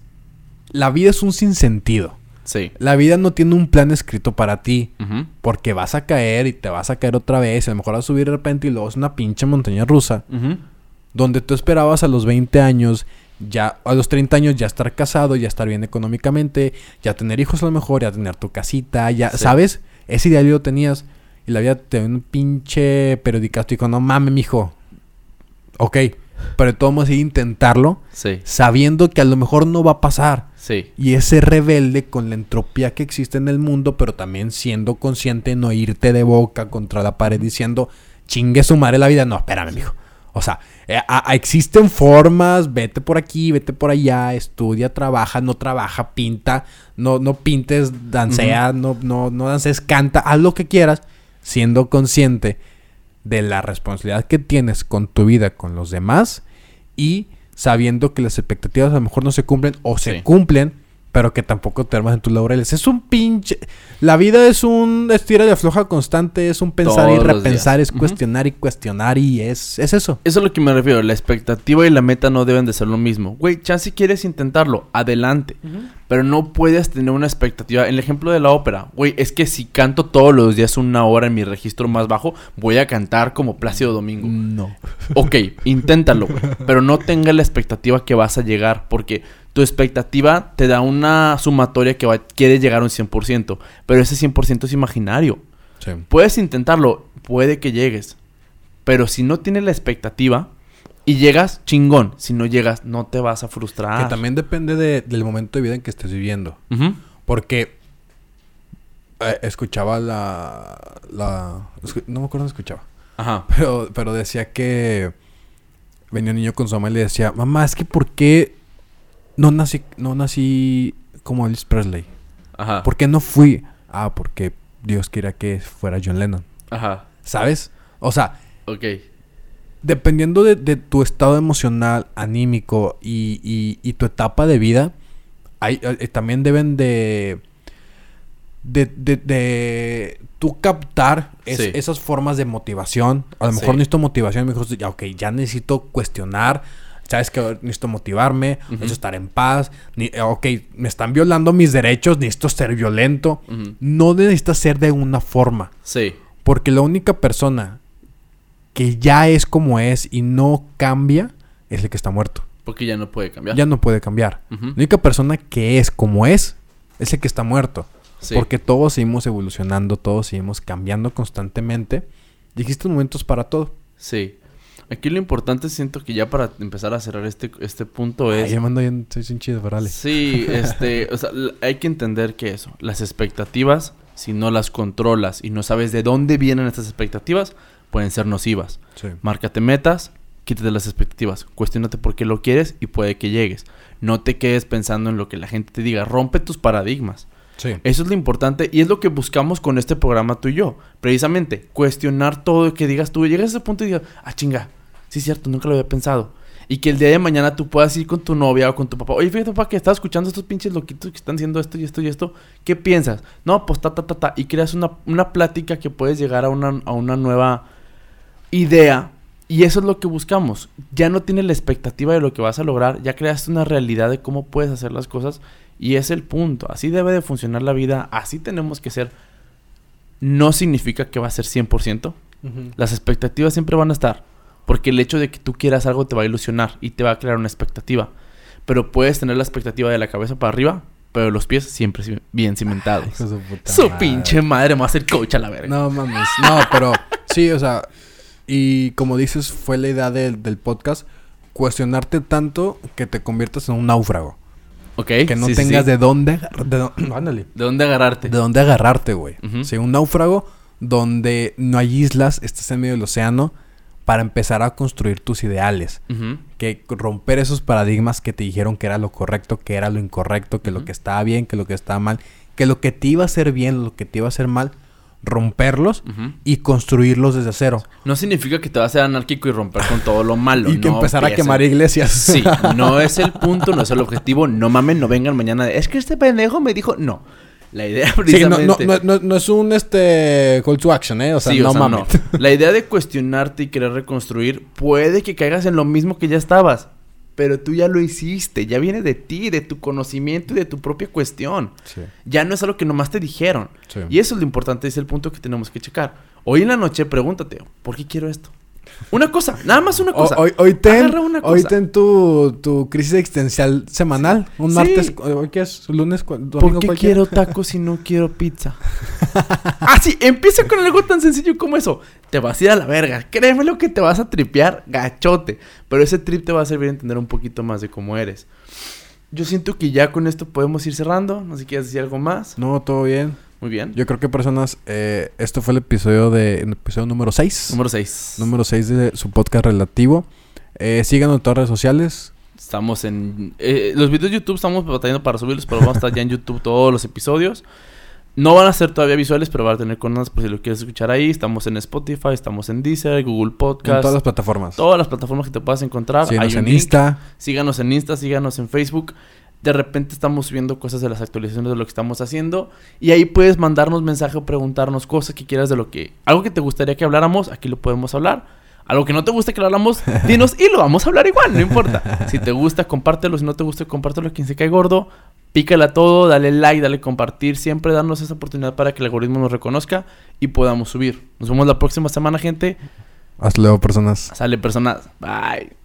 la vida es un sinsentido. Sí. La vida no tiene un plan escrito para ti. Porque vas a caer y te vas a caer otra vez. Y a lo mejor vas a subir de repente y luego es una pinche montaña rusa. Donde tú esperabas a los 20 años, ya a los 30 años ya estar casado, ya estar bien económicamente, ya tener hijos a lo mejor, ya tener tu casita, ya, Sí. ¿sabes? Ese ideal lo tenías. Y la vida te dio un pinche periodicasto y dijo, no mames, mijo. Ok, pero de todos modos intentarlo, Sí. sabiendo que a lo mejor no va a pasar. Sí. Y ese rebelde con la entropía que existe en el mundo, pero también siendo consciente no irte de boca contra la pared diciendo, chingue su madre la vida. No, espérame, mijo. O sea, eh, a- a- existen formas, vete por aquí, vete por allá, estudia, trabaja, no trabaja, pinta, no, no pintes, dancea, no, no, no dances, canta, haz lo que quieras, siendo consciente de la responsabilidad que tienes con tu vida, con los demás y sabiendo que las expectativas a lo mejor no se cumplen o se Sí. cumplen, pero que tampoco te armas en tus laureles. Es un pinche... La vida es un estira y afloja constante, es un pensar y Todos repensar, es cuestionar y cuestionar y es, es eso. Eso es lo que me refiero. La expectativa y la meta no deben de ser lo mismo. Güey, chance si quieres intentarlo, adelante. Pero no puedes tener una expectativa. En el ejemplo de la ópera, güey, es que si canto todos los días una hora en mi registro más bajo, voy a cantar como Plácido Domingo. No. Ok, inténtalo, güey. Pero no tenga la expectativa que vas a llegar. Porque tu expectativa te da una sumatoria que va, quieres llegar a un 100%. Pero ese 100% es imaginario. Sí. Puedes intentarlo, puede que llegues. Pero si no tienes la expectativa y llegas, chingón. Si no llegas, no te vas a frustrar. Que también depende de- del momento de vida en que estés viviendo. Ujú. Porque eh, escuchaba la, la... No me acuerdo dónde escuchaba. Ajá. Pero, pero decía que venía un niño con su mamá y le decía, mamá, es que ¿por qué no nací, no nací como Elvis Presley? Ajá. ¿Por qué no fui? Ah, porque Dios quería que fuera John Lennon. Ajá. ¿Sabes? O sea, Ok. Dependiendo de, de tu estado emocional, anímico y, y- y tu etapa de vida, hay, eh, también deben de, de, de, de tú captar es- Sí. esas formas de motivación. A lo Sí. mejor necesito motivación, mejor ya, ok, ya necesito cuestionar. Sabes que necesito motivarme, necesito estar en paz. Ni, eh, ok, me están violando mis derechos, necesito ser violento. No necesitas ser de una forma. Sí. Porque la única persona que ya es como es y no cambia es el que está muerto. Porque ya no puede cambiar. Ya no puede cambiar. La única persona que es como es es el que está muerto. Sí. Porque todos seguimos evolucionando, todos seguimos cambiando constantemente. Y existen momentos para todo. Sí. Aquí lo importante siento que ya para empezar a cerrar este, este punto Ay, es... ya me ando bien, soy sin chido. Sí, este, o sea, hay que entender que eso, las expectativas, si no las controlas y no sabes de dónde vienen estas expectativas, pueden ser nocivas. Sí. Márcate metas, quítate las expectativas, cuestionate por qué lo quieres y puede que llegues. No te quedes pensando en lo que la gente te diga, rompe tus paradigmas. Sí. Eso es lo importante y es lo que buscamos con este programa tú y yo. Precisamente, cuestionar todo y que digas tú, llegas a ese punto y digas, ah, chinga, sí es cierto, nunca lo había pensado. Y que el día de mañana tú puedas ir con tu novia o con tu papá. Oye, fíjate, papá, que estaba escuchando a estos pinches loquitos que están haciendo esto y esto y esto. ¿Qué piensas? No, pues ta, ta, ta, ta. Y creas una, una plática que puedes llegar a una, a una nueva idea. Y eso es lo que buscamos. Ya no tienes la expectativa de lo que vas a lograr. Ya creaste una realidad de cómo puedes hacer las cosas. Y es el punto. Así debe de funcionar la vida. Así tenemos que ser. No significa que va a ser 100%. Ujú. Las expectativas siempre van a estar. Porque el hecho de que tú quieras algo te va a ilusionar y te va a crear una expectativa. Pero puedes tener la expectativa de la cabeza para arriba, pero los pies siempre bien cimentados. De su puta Su madre. pinche madre me va a hacer coach a la verga. No mames. No, pero sí, o sea, y como dices, fue la idea del, del podcast, cuestionarte tanto que te conviertas en un náufrago. Ok. Que no sí, tengas sí. de dónde, de, ándale, ¿De dónde agarrarte. de dónde agarrarte, güey. Ujú. Sí, un náufrago donde no hay islas, estás en medio del océano para empezar a construir tus ideales. Que romper esos paradigmas que te dijeron que era lo correcto, que era lo incorrecto, que lo que estaba bien, que lo que estaba mal, que lo que te iba a hacer bien, lo que te iba a hacer mal, romperlos y construirlos desde cero. No significa que te vas a ser anárquico y romper con todo lo malo. y que no empezar a quemar iglesias. Sí, no es el punto, no es el objetivo. No mamen, no vengan mañana. de, Es que este pendejo me dijo. No. La idea Sí, no, precisamente. no, no, es un este call to action, ¿eh? O sea, Sí, no o sea, mames. no. La idea de cuestionarte y querer reconstruir puede que caigas en lo mismo que ya estabas. Pero tú ya lo hiciste, ya viene de ti, de tu conocimiento y de tu propia cuestión. Sí, Ya no es algo que nomás te dijeron. sí. Y eso es lo importante, es el punto que tenemos que checar. Hoy en la noche pregúntate, ¿por qué quiero esto? Una cosa, nada más una cosa. hoy, hoy ten, Agarra una hoy cosa. ten tu, tu crisis existencial semanal. Un Sí. martes, ¿hoy qué es? ¿Lunes? domingo ¿Por qué quiero tacos si no quiero pizza? ah, sí, empieza con algo tan sencillo como eso. Te vas a ir a la verga. Créeme lo que te vas a tripear gachote. Pero ese trip te va a servir a entender un poquito más de cómo eres. Yo siento que ya con esto podemos ir cerrando. No sé si quieres decir algo más. No, todo bien. Muy bien. Yo creo que personas, eh, esto fue el episodio de, el episodio número 6. Número 6. Número 6 de su podcast relativo. Eh, síganos en todas las redes sociales. Estamos en... eh, los videos de YouTube estamos batallando para subirlos, pero vamos a estar ya en YouTube todos los episodios. No van a ser todavía visuales, pero van a tener conas por si lo quieres escuchar ahí. Estamos en Spotify, estamos en Deezer, Google En Podcast. todas las plataformas. Todas las plataformas que te puedas encontrar. Síganos Hay un en link. Insta. Síganos en Insta, síganos en Facebook. De repente estamos subiendo cosas de las actualizaciones de lo que estamos haciendo. Y ahí puedes mandarnos mensaje o preguntarnos cosas que quieras de lo que... Algo que te gustaría que habláramos, aquí lo podemos hablar. Algo que no te gusta que lo hablamos, dinos y lo vamos a hablar igual, no importa. Si te gusta, compártelo. Si no te gusta, compártelo. Quien se cae gordo, pícala todo, dale like, dale compartir. Siempre darnos esa oportunidad para que el algoritmo nos reconozca y podamos subir. Nos vemos la próxima semana, gente. Hasta luego, personas. Sale personas. Bye.